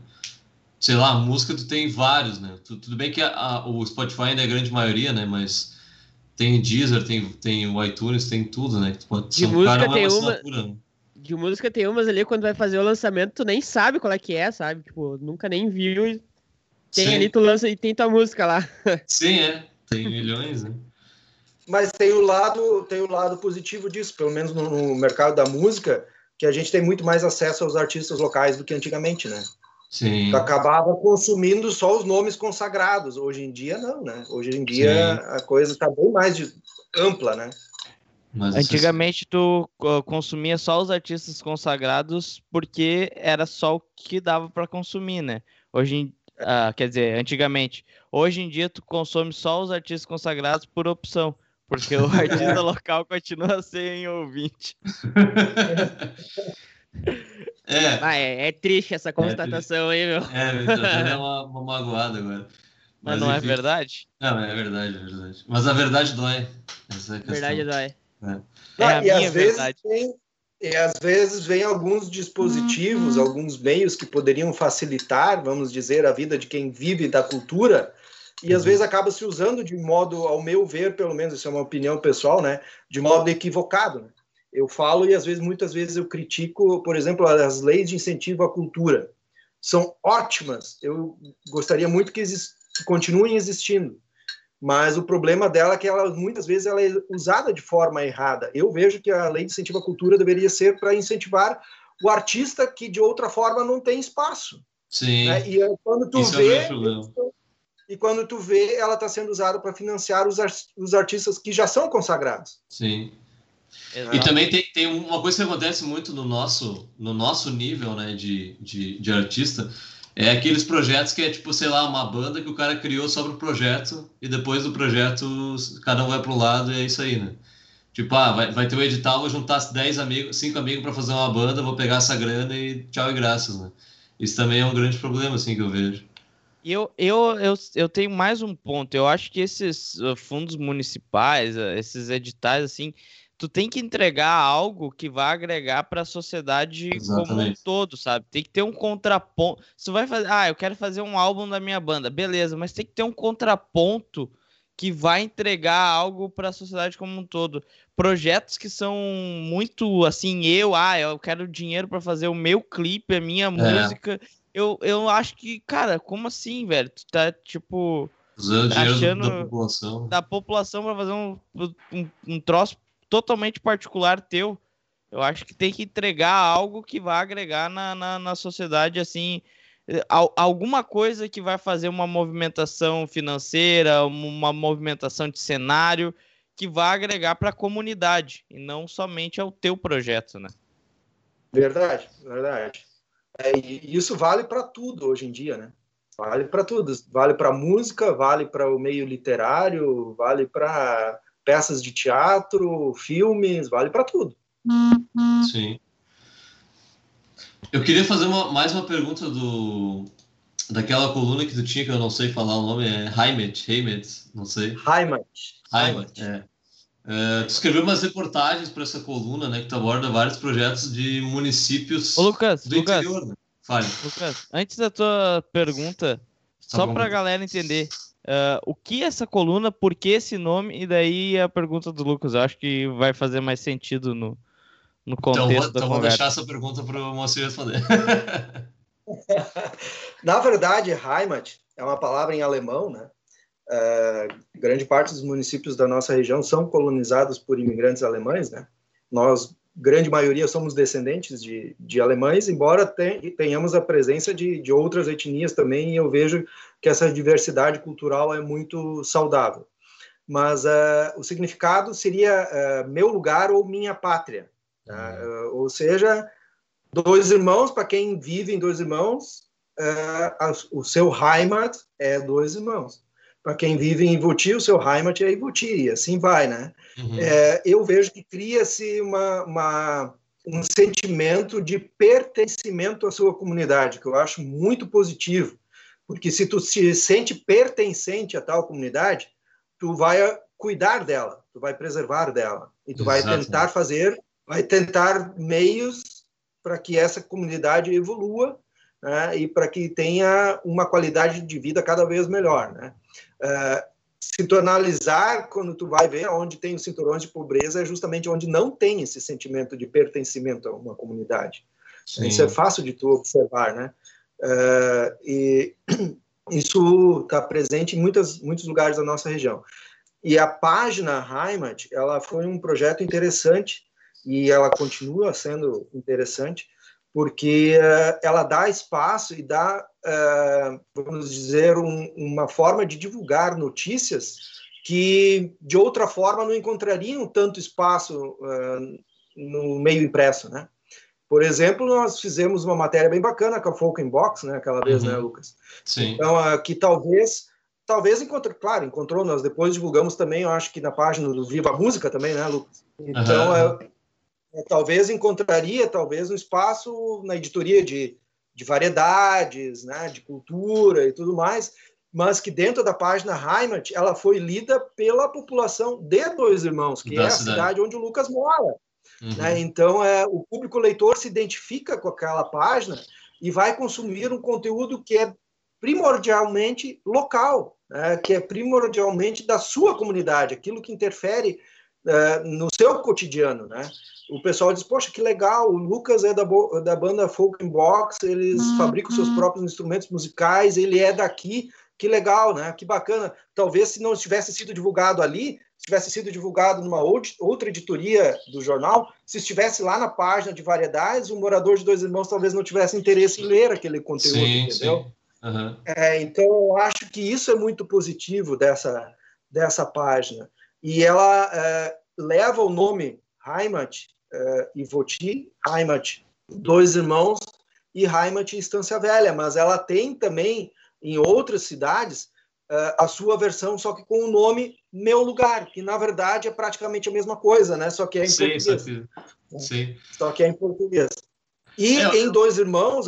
Speaker 3: Sei lá, música tu tem vários, né? Tudo bem que a, a, o Spotify ainda é a grande maioria, né? Mas tem Deezer, tem, tem o iTunes, tem tudo, né? Tu
Speaker 2: pode, de música tem uma... Né? De música tem umas ali, quando vai fazer o lançamento, tu nem sabe qual é que é, sabe? Tipo, nunca nem viu e tem Sim. ali, tu lança e tem tua música lá.
Speaker 3: Sim, é. Tem milhões, né?
Speaker 4: Mas tem o lado, tem o lado positivo disso, pelo menos no, no, mercado da música, que a gente tem muito mais acesso aos artistas locais do que antigamente, né?
Speaker 3: Sim.
Speaker 4: Tu acabava consumindo só os nomes consagrados. Hoje em dia, não, né? Hoje em dia Sim. a coisa está bem mais de, ampla, né?
Speaker 1: Mas Antigamente tu consumia só os artistas consagrados porque era só o que dava para consumir, né? Hoje em ah, quer dizer, antigamente. Hoje em dia, tu consome só os artistas consagrados por opção, porque o artista local continua sem ouvinte.
Speaker 2: É. Ah, é, é, triste essa constatação é aí, meu.
Speaker 3: É, tá é uma, uma magoada agora.
Speaker 1: Mas, Mas não é enfim. é verdade?
Speaker 3: Não, é verdade, é verdade. Mas a verdade dói. Essa é a
Speaker 2: verdade dói. É.
Speaker 4: É a e minha às verdade. Vezes tem, e às vezes vem alguns dispositivos, uhum. alguns meios que poderiam facilitar, vamos dizer, a vida de quem vive da cultura, e às uhum. vezes acaba se usando de modo, ao meu ver, pelo menos isso é uma opinião pessoal, né, de modo equivocado. Né? Eu falo e às vezes, muitas vezes eu critico, por exemplo, as leis de incentivo à cultura. São ótimas. Eu gostaria muito que, exist... que continuem existindo mas o problema dela é que ela muitas vezes ela é usada de forma errada. Eu vejo que a lei de incentivo à cultura deveria ser para incentivar o artista que de outra forma não tem espaço.
Speaker 3: Sim. Né?
Speaker 4: E quando tu Isso vê é e quando tu vê, ela está sendo usada para financiar os, os artistas que já são consagrados.
Speaker 3: Sim. Exato. E também tem, tem uma coisa que acontece muito no nosso, no nosso nível né, de, de, de artista, é aqueles projetos que é tipo, sei lá, uma banda que o cara criou sobre o projeto e depois do projeto cada um vai pro lado e é isso aí, né? Tipo, ah, vai, vai ter o edital, vou juntar 10 amigos, 5 amigos para fazer uma banda, vou pegar essa grana e tchau e graças, né? Isso também é um grande problema, assim, que eu vejo.
Speaker 1: Eu, eu, eu, eu tenho mais um ponto. Eu acho que esses uh, fundos municipais, uh, esses editais, assim, tu tem que entregar algo que vai agregar para a sociedade Exatamente. como um todo, sabe? Tem que ter um contraponto. Se tu vai fazer, ah, eu quero fazer um álbum da minha banda, beleza, mas tem que ter um contraponto que vai entregar algo para a sociedade como um todo. Projetos que são muito assim, eu, ah, eu quero dinheiro para fazer o meu clipe, a minha é. música. Eu, eu acho que, cara, como assim, velho? Tu tá tipo
Speaker 3: usando tá dinheiro da população.
Speaker 1: Da população para fazer um, um, um troço totalmente particular teu. Eu acho que tem que entregar algo que vai agregar na, na, na sociedade, assim, alguma coisa que vai fazer uma movimentação financeira, uma movimentação de cenário que vai agregar para a comunidade e não somente ao teu projeto, né?
Speaker 4: Verdade, verdade. É, e isso vale para tudo hoje em dia, né? Vale para tudo. Vale para música, vale para o meio literário, vale para peças de teatro, filmes, vale para tudo.
Speaker 3: Sim. Eu queria fazer uma, mais uma pergunta do daquela coluna que tu tinha, que eu não sei falar o nome, é Heimet, Heimet, não sei.
Speaker 4: Heimet.
Speaker 3: Heimet, é. é. tu escreveu umas reportagens para essa coluna, né, que tu aborda vários projetos de municípios
Speaker 1: Ô, Lucas,
Speaker 3: do
Speaker 1: Lucas,
Speaker 3: interior, né? Fale.
Speaker 1: Lucas, antes da tua pergunta, tá só para a galera entender, uh, o que é essa coluna, por que esse nome, e daí a pergunta do Lucas, eu acho que vai fazer mais sentido no, no então, contexto então,
Speaker 3: da então vou deixar essa pergunta para o Moacir responder.
Speaker 4: Na verdade, Heimat é uma palavra em alemão, né? Uh, grande parte dos municípios da nossa região são colonizados por imigrantes alemães, né? Nós, grande maioria, somos descendentes de, de alemães, embora tenhamos a presença de, de outras etnias também, e eu vejo que essa diversidade cultural é muito saudável. Mas uh, o significado seria uh, meu lugar ou minha pátria, Tá? Uh, ou seja, dois irmãos, para quem vive em dois irmãos, o seu Heimat é dois irmãos. Para quem vive em Ivoti, o seu Heimat é Ivoti, e assim vai, né? Uhum. Eu vejo que cria-se uma, uma, um sentimento de pertencimento à sua comunidade, que eu acho muito positivo, porque se tu se sente pertencente a tal comunidade, tu vai cuidar dela, tu vai preservar dela, e tu vai tentar fazer vai tentar meios para que essa comunidade evolua né, e para que tenha uma qualidade de vida cada vez melhor. Né? Uh, se tu analisar, quando tu vai ver onde tem os cinturões de pobreza, é justamente onde não tem esse sentimento de pertencimento a uma comunidade. Sim. Isso é fácil de tu observar, né? Uh, e isso está presente em muitas, muitos lugares da nossa região. E a página Heimat, ela foi um projeto interessante e ela continua sendo interessante porque uh, ela dá espaço e dá, uh, vamos dizer, um, uma forma de divulgar notícias que de outra forma não encontrariam tanto espaço no meio impresso, né? Por exemplo, nós fizemos uma matéria bem bacana com a Folk Box, né, aquela vez, né, uhum. né, Lucas?
Speaker 3: Sim.
Speaker 4: Então, que talvez, talvez encontrou, claro, encontrou, nós depois divulgamos também, eu acho que na página do Viva Música também, né, Lucas? Então, uhum. É, talvez encontraria talvez um espaço na editoria de, de variedades, né, de cultura e tudo mais, mas que dentro da página Heimat ela foi lida pela população de Dois Irmãos, que da é a cidade. onde o Lucas mora. Uhum. Né? Então, é, o público leitor se identifica com aquela página e vai consumir um conteúdo que é primordialmente local, né? que é primordialmente da sua comunidade, aquilo que interfere uh, no seu cotidiano, né? o pessoal diz, poxa, que legal, o Lucas é da, da banda Folk Box, eles uhum. fabricam seus próprios instrumentos musicais, ele é daqui, que legal, né? Que bacana. Talvez se não tivesse sido divulgado ali, tivesse sido divulgado numa outra editoria do jornal, se estivesse lá na página de variedades, o morador de Dois Irmãos talvez não tivesse interesse em ler aquele conteúdo, sim, entendeu? Sim. Uhum. É, então, eu acho que isso é muito positivo dessa, dessa página. E ela é, leva o nome Heimat uh, Ivoti, Heimat, dois irmãos, e Heimat Estância Velha, mas ela tem também em outras cidades a sua versão, só que com o nome Meu Lugar, que na verdade é praticamente a mesma coisa, né? Só que é em sim, português. Sim. Só que é em português. E é, em Dois Irmãos,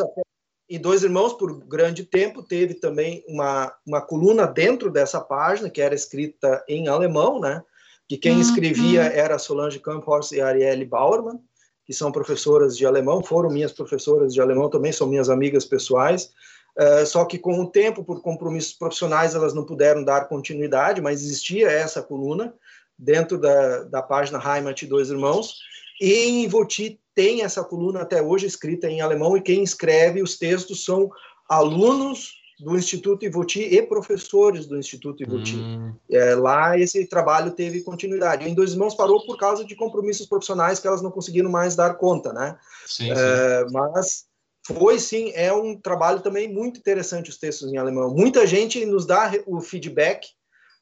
Speaker 4: e Dois Irmãos, por grande tempo, teve também uma, uma coluna dentro dessa página, que era escrita em alemão, né? que quem escrevia uhum. era Solange Kamphorst e Arielle Bauermann, que são professoras de alemão, foram minhas professoras de alemão também, são minhas amigas pessoais, uh, só que com o tempo, por compromissos profissionais, elas não puderam dar continuidade, mas existia essa coluna dentro da, da página Heimat Dois Irmãos, e em Voti tem essa coluna até hoje escrita em alemão, e quem escreve os textos são alunos do Instituto Ivoti e professores do Instituto Ivoti. Hum. É, lá esse trabalho teve continuidade. Em Dois Irmãos parou por causa de compromissos profissionais que elas não conseguiram mais dar conta, né? Sim, é, sim. Mas foi sim, é um trabalho também muito interessante os textos em alemão. Muita gente nos dá o feedback,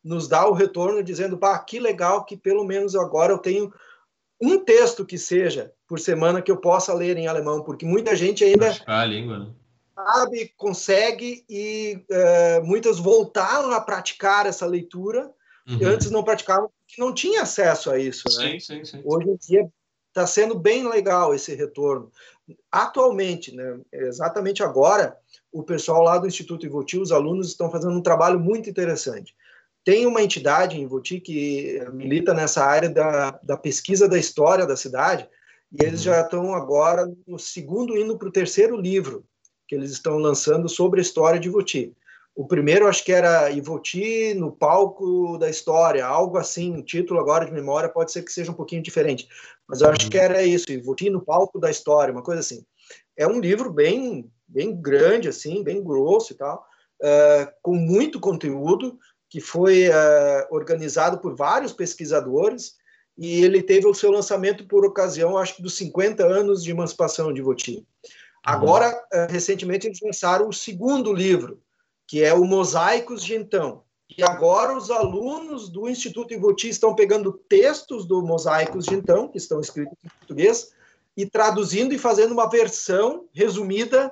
Speaker 4: nos dá o retorno dizendo, pá, que legal que pelo menos agora eu tenho um texto que seja por semana que eu possa ler em alemão, porque muita gente ainda
Speaker 3: a língua, né?
Speaker 4: sabe, consegue e uh, muitas voltaram a praticar essa leitura uhum. e antes não praticavam porque não tinha acesso a isso,
Speaker 3: né? Sim, sim, sim.
Speaker 4: Hoje em dia está sendo bem legal esse retorno. Atualmente, né, exatamente agora, o pessoal lá do Instituto Ivoti, os alunos estão fazendo um trabalho muito interessante. Tem uma entidade em Ivoti que milita nessa área da, da pesquisa da história da cidade, e eles já estão agora no segundo, indo para o terceiro livro que eles estão lançando sobre a história de Ivoti. O primeiro acho que era Ivoti no palco da história, algo assim, o título agora de memória pode ser que seja um pouquinho diferente, mas eu acho que era isso, Ivoti no palco da história, uma coisa assim. É um livro bem, bem grande, assim, bem grosso e tal, uh, com muito conteúdo, que foi uh, organizado por vários pesquisadores, e ele teve o seu lançamento por ocasião, acho que dos 50 anos de emancipação de Ivoti. Agora, uh, recentemente, eles lançaram o segundo livro, que é o Mosaicos de Então. E agora os alunos do Instituto Ivoti estão pegando textos do Mosaicos de Então, que estão escritos em português, e traduzindo e fazendo uma versão resumida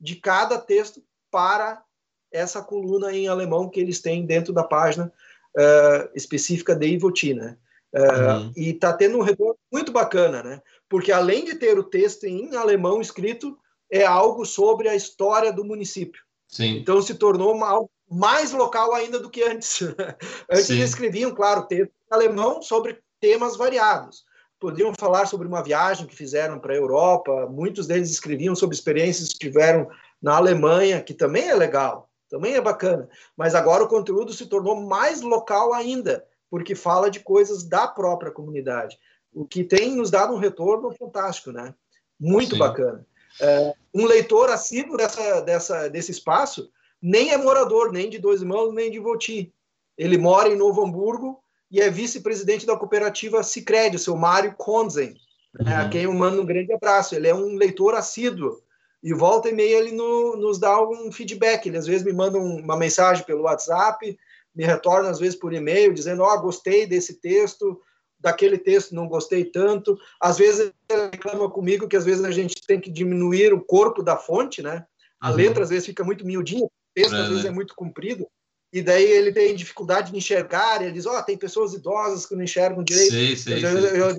Speaker 4: de cada texto para essa coluna em alemão que eles têm dentro da página uh, específica de Ivoti, né? Uh, uhum. E está tendo um retorno muito bacana, né? Porque além de ter o texto em alemão escrito, é algo sobre a história do município.
Speaker 3: Sim.
Speaker 4: Então se tornou uma, mais local ainda do que antes. antes Sim. eles escreviam, claro, texto em alemão sobre temas variados. Podiam falar sobre uma viagem que fizeram para a Europa, muitos deles escreviam sobre experiências que tiveram na Alemanha, que também é legal, também é bacana. Mas agora o conteúdo se tornou mais local ainda, porque fala de coisas da própria comunidade, o que tem nos dado um retorno fantástico, né? Muito Sim. bacana. É, um leitor assíduo dessa, dessa, desse espaço nem é morador, nem de Dois Irmãos, nem de Voti. Ele mora em Novo Hamburgo e é vice-presidente da cooperativa Sicredi, o seu Mário Konzen, né, uhum. a quem eu mando um grande abraço. Ele é um leitor assíduo e volta e meia ele no, nos dá um feedback. Ele às vezes me manda uma mensagem pelo WhatsApp, me retorna às vezes por e-mail, dizendo: Ó, oh, gostei desse texto, daquele texto não gostei tanto. Às vezes ele reclama comigo que às vezes a gente tem que diminuir o corpo da fonte, né? A uhum. letra às vezes fica muito miudinha, texto é, às vezes né? é muito comprido. E daí ele tem dificuldade de enxergar, e ele diz: Ó, oh, tem pessoas idosas que não enxergam direito.
Speaker 3: Sei, sei,
Speaker 4: eu, eu, eu,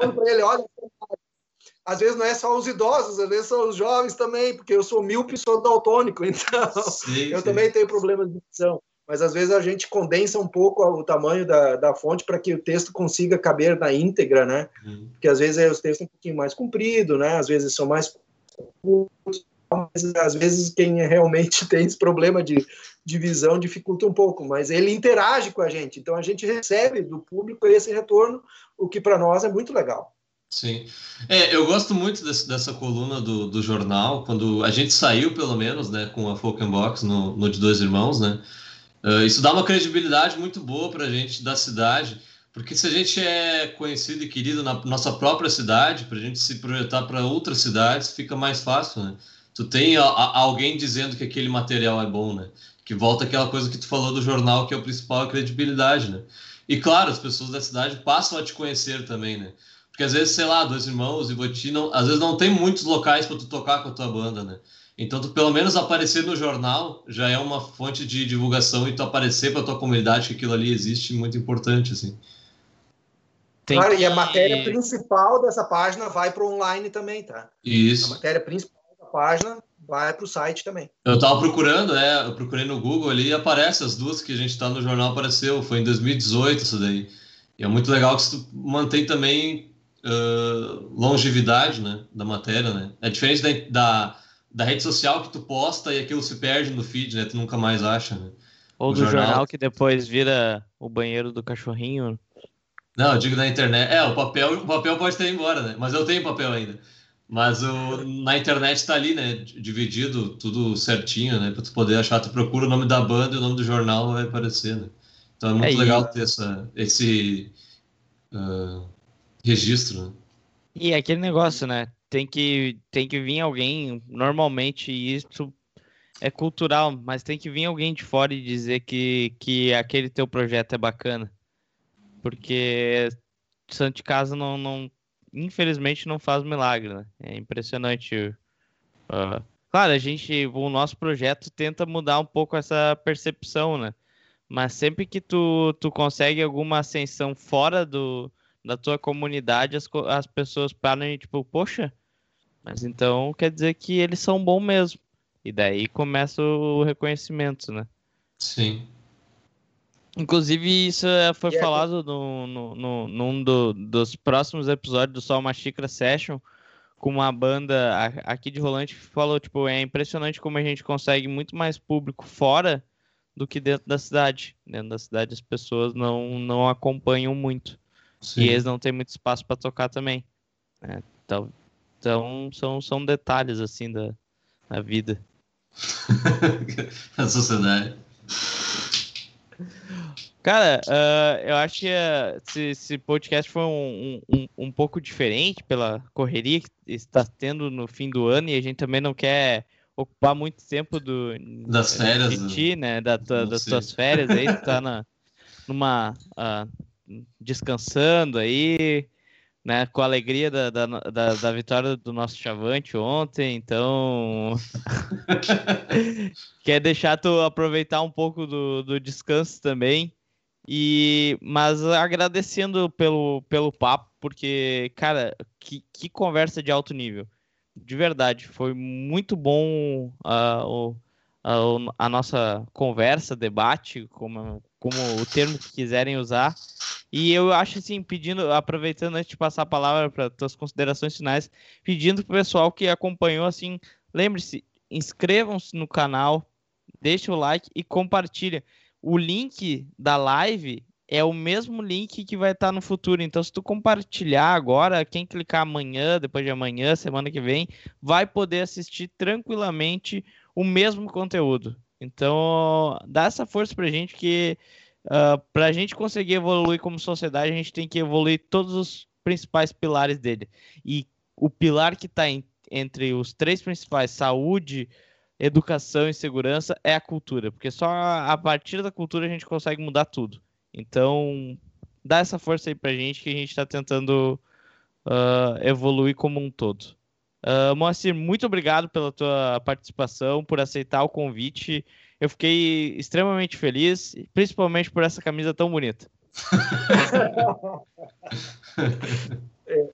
Speaker 4: eu para ele: olha, às vezes não é só os idosos, às vezes são os jovens também, porque eu sou míope e sou daltônico, então sim, eu sim. também tenho problemas de visão mas às vezes a gente condensa um pouco o tamanho da, da fonte para que o texto consiga caber na íntegra, né? Uhum. Porque às vezes os textos são um pouquinho mais compridos, né? Às vezes são mais curtos, mas às vezes quem realmente tem esse problema de, de visão dificulta um pouco, mas ele interage com a gente, então a gente recebe do público esse retorno, o que para nós é muito legal.
Speaker 3: Sim. É, eu gosto muito desse, dessa coluna do, do jornal, quando a gente saiu, pelo menos, né, com a Folk Box no, no De Dois Irmãos, né, Uh, isso dá uma credibilidade muito boa para a gente da cidade, porque se a gente é conhecido e querido na nossa própria cidade, para a gente se projetar para outras cidades, fica mais fácil, né? Tu tem a, a, alguém dizendo que aquele material é bom, né? Que volta aquela coisa que tu falou do jornal, que é o principal, a credibilidade, né? E claro, as pessoas da cidade passam a te conhecer também, né? Porque às vezes, sei lá, dois irmãos e Voti, não, às vezes não tem muitos locais para tu tocar com a tua banda, né? Então, tu pelo menos aparecer no jornal já é uma fonte de divulgação e tu aparecer para tua comunidade que aquilo ali existe muito importante, assim.
Speaker 4: Tem claro, que... e a matéria principal dessa página vai para online também, tá?
Speaker 3: Isso.
Speaker 4: A matéria principal página vai para o site também.
Speaker 3: Eu estava procurando, é, eu procurei no Google ali e aparece as duas que a gente está no jornal apareceu, foi em 2018 isso daí. E é muito legal que tu mantém também uh, longevidade, né, da matéria, né? É diferente da, da da rede social que tu posta e aquilo se perde no feed, né? Tu nunca mais acha, né?
Speaker 1: Ou do jornal. jornal. que depois vira o banheiro do cachorrinho.
Speaker 3: Não, eu digo na internet. É, o papel, o papel pode ter embora, né? Mas eu tenho papel ainda. Mas o, na internet tá ali, né? Dividido tudo certinho, né? Pra tu poder achar, tu procura o nome da banda e o nome do jornal vai aparecer, né? Então é muito é, legal ter essa, esse uh, registro, né?
Speaker 1: E aquele negócio, né? tem que, tem que vir alguém, normalmente isso é cultural, mas tem que vir alguém de fora e dizer que, que aquele teu projeto é bacana. Porque santo de casa não, não infelizmente não faz milagre, né? É impressionante. Uh, claro, a gente, o nosso projeto tenta mudar um pouco essa percepção, né? Mas sempre que tu, tu consegue alguma ascensão fora do, da tua comunidade, as, as pessoas param e tipo, poxa, mas então quer dizer que eles são bons mesmo. E daí começa o reconhecimento, né?
Speaker 3: Sim.
Speaker 1: Inclusive, isso é, foi falado no, no, no, num do, dos próximos episódios do Só Uma Xícara Session, com uma banda aqui de Rolante, falou, tipo, é impressionante como a gente consegue muito mais público fora do que dentro da cidade. Dentro da cidade as pessoas não, não acompanham muito. Sim. E eles não têm muito espaço para tocar também. Né? Então, então são, são detalhes, assim, da, da vida.
Speaker 3: a sociedade.
Speaker 1: Cara, uh, eu acho que uh, esse, esse, podcast foi um, um, um, pouco diferente pela correria que está tendo no fim do ano e a gente também não quer ocupar muito tempo do,
Speaker 3: das férias,
Speaker 1: de ti, né? Da, da, das tuas férias aí, tu tá na, numa uh, descansando aí, né? Com a alegria da, da, da, da vitória do nosso Chavante ontem, então quer deixar tu aproveitar um pouco do, do descanso também. E, mas agradecendo pelo, pelo papo, porque, cara, que, que conversa de alto nível. De verdade, foi muito bom uh, o, a, a, nossa conversa, debate, como, como o termo que quiserem usar. E eu acho assim, pedindo, aproveitando antes de passar a palavra para tuas considerações finais, pedindo para o pessoal que acompanhou, assim, lembre-se, inscrevam-se no canal, deixe o like e compartilha o link da live é o mesmo link que vai estar no futuro. Então, se tu compartilhar agora, quem clicar amanhã, depois de amanhã, semana que vem, vai poder assistir tranquilamente o mesmo conteúdo. Então, dá essa força pra gente que uh, pra gente conseguir evoluir como sociedade, a gente tem que evoluir todos os principais pilares dele. E o pilar que está entre os três principais, saúde, educação e segurança é a cultura, porque só a partir da cultura a gente consegue mudar tudo. Então, dá essa força aí pra gente que a gente está tentando uh, evoluir como um todo. Uh, Moacir, muito obrigado pela tua participação, por aceitar o convite. Eu fiquei extremamente feliz, principalmente por essa camisa tão bonita.
Speaker 4: é,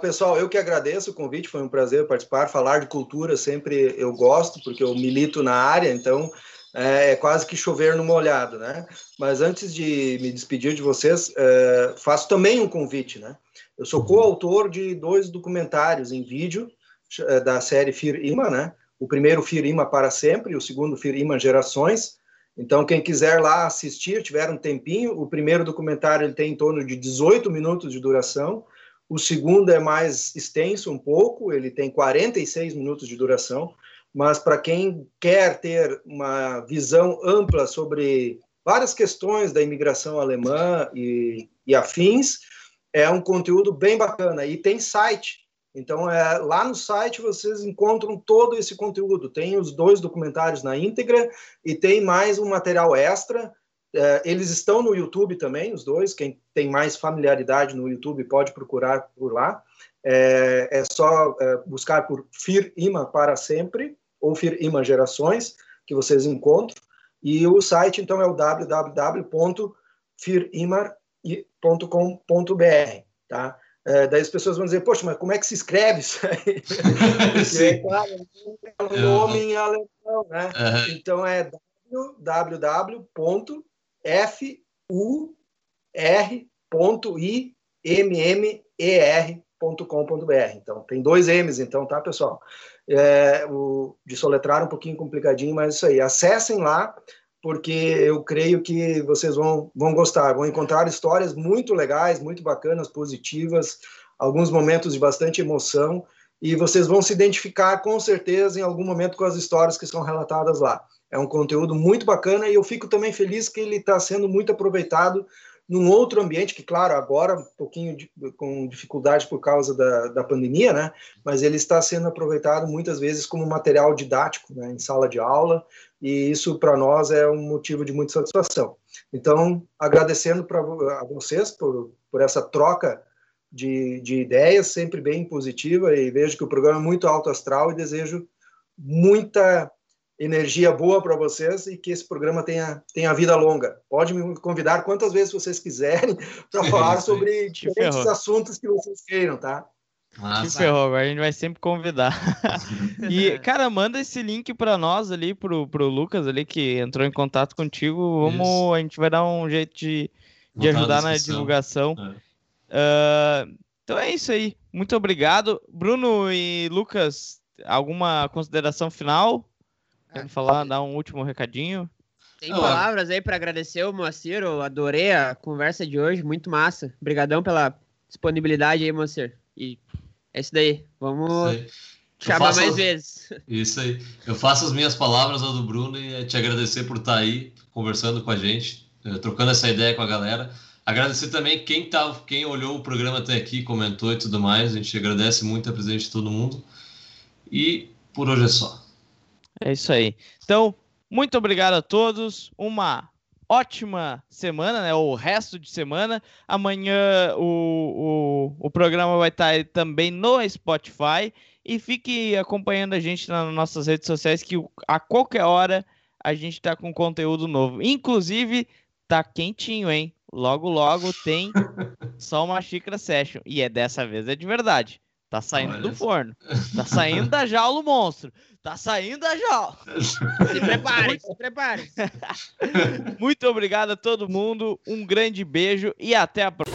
Speaker 4: pessoal, eu que agradeço o convite, foi um prazer participar. Falar de cultura sempre eu gosto, porque eu milito na área, então é, é quase que chover no molhado, né? Mas antes de me despedir de vocês, é, faço também um convite, né? Eu sou coautor de dois documentários em vídeo é, da série Fir Ima, né? O primeiro Fir Ima para sempre, o segundo Fir Ima Gerações. Então, quem quiser lá assistir, tiver um tempinho, o primeiro documentário ele tem em torno de 18 minutos de duração o segundo é mais extenso um pouco, ele tem 46 minutos de duração, mas para quem quer ter uma visão ampla sobre várias questões da imigração alemã e, e afins, é um conteúdo bem bacana. E tem site, então é, lá no site vocês encontram todo esse conteúdo. Tem os dois documentários na íntegra e tem mais um material extra é, eles estão no YouTube também, os dois. Quem tem mais familiaridade no YouTube pode procurar por lá. É, é só é, buscar por Fir Ima para sempre ou Fir Ima Gerações que vocês encontram. E o site então é o www.firimar.com.br, tá? É, daí as pessoas vão dizer, poxa, mas como é que se escreve isso aí? Porque, claro, é um nome em alemão, né? Uhum. Então é www f-u-r.i-m-m-e-r.com.br. Então, tem dois M's, então, tá, pessoal? É, o, de soletrar um pouquinho complicadinho, mas isso aí. Acessem lá, porque eu creio que vocês vão, vão gostar, vão encontrar histórias muito legais, muito bacanas, positivas, alguns momentos de bastante emoção, e vocês vão se identificar com certeza em algum momento com as histórias que são relatadas lá. É um conteúdo muito bacana e eu fico também feliz que ele está sendo muito aproveitado num outro ambiente, que, claro, agora um pouquinho de, com dificuldade por causa da, da pandemia, né? Mas ele está sendo aproveitado muitas vezes como material didático, né? Em sala de aula, e isso para nós é um motivo de muita satisfação. Então, agradecendo para a vocês por, por essa troca de, de ideias, sempre bem positiva, e vejo que o programa é muito alto astral e desejo muita energia boa para vocês e que esse programa tenha, tenha vida longa. Pode me convidar quantas vezes vocês quiserem para falar sobre diferentes assuntos que vocês queiram, tá?
Speaker 1: Que ferrou, a gente vai sempre convidar. e, cara, manda esse link para nós ali, pro, pro Lucas ali, que entrou em contato contigo. Vamos, Isso. a gente vai dar um jeito de, de ajudar na, na divulgação. É. Uh, então é isso aí. Muito obrigado. Bruno e Lucas, alguma consideração final? Quer falar, dar um último recadinho?
Speaker 2: Tem palavras aí para agradecer o Moacir, eu adorei a conversa de hoje, muito massa. Obrigadão pela disponibilidade aí, Moacir. E é isso daí, vamos isso chamar mais vezes.
Speaker 3: Isso aí. Eu faço as minhas palavras ao do Bruno e é te agradecer por estar aí conversando com a gente, eh, trocando essa ideia com a galera. Agradecer também quem, tá, quem olhou o programa até aqui, comentou e tudo mais. A gente agradece muito a presença de todo mundo. E por hoje é só.
Speaker 1: É isso aí. Então, muito obrigado a todos. Uma ótima semana, né? O resto de semana. Amanhã o, o, o programa vai estar também no Spotify. E fique acompanhando a gente nas nossas redes sociais, que a qualquer hora a gente está com conteúdo novo. Inclusive, tá quentinho, hein? Logo, logo tem só uma xícara session. E é dessa vez, é de verdade. Tá saindo Olha do forno. Tá saindo da jaula o monstro. Tá saindo da jaula.
Speaker 2: Se prepare, se prepare.
Speaker 1: Muito obrigado a todo mundo. Um grande beijo e até a próxima.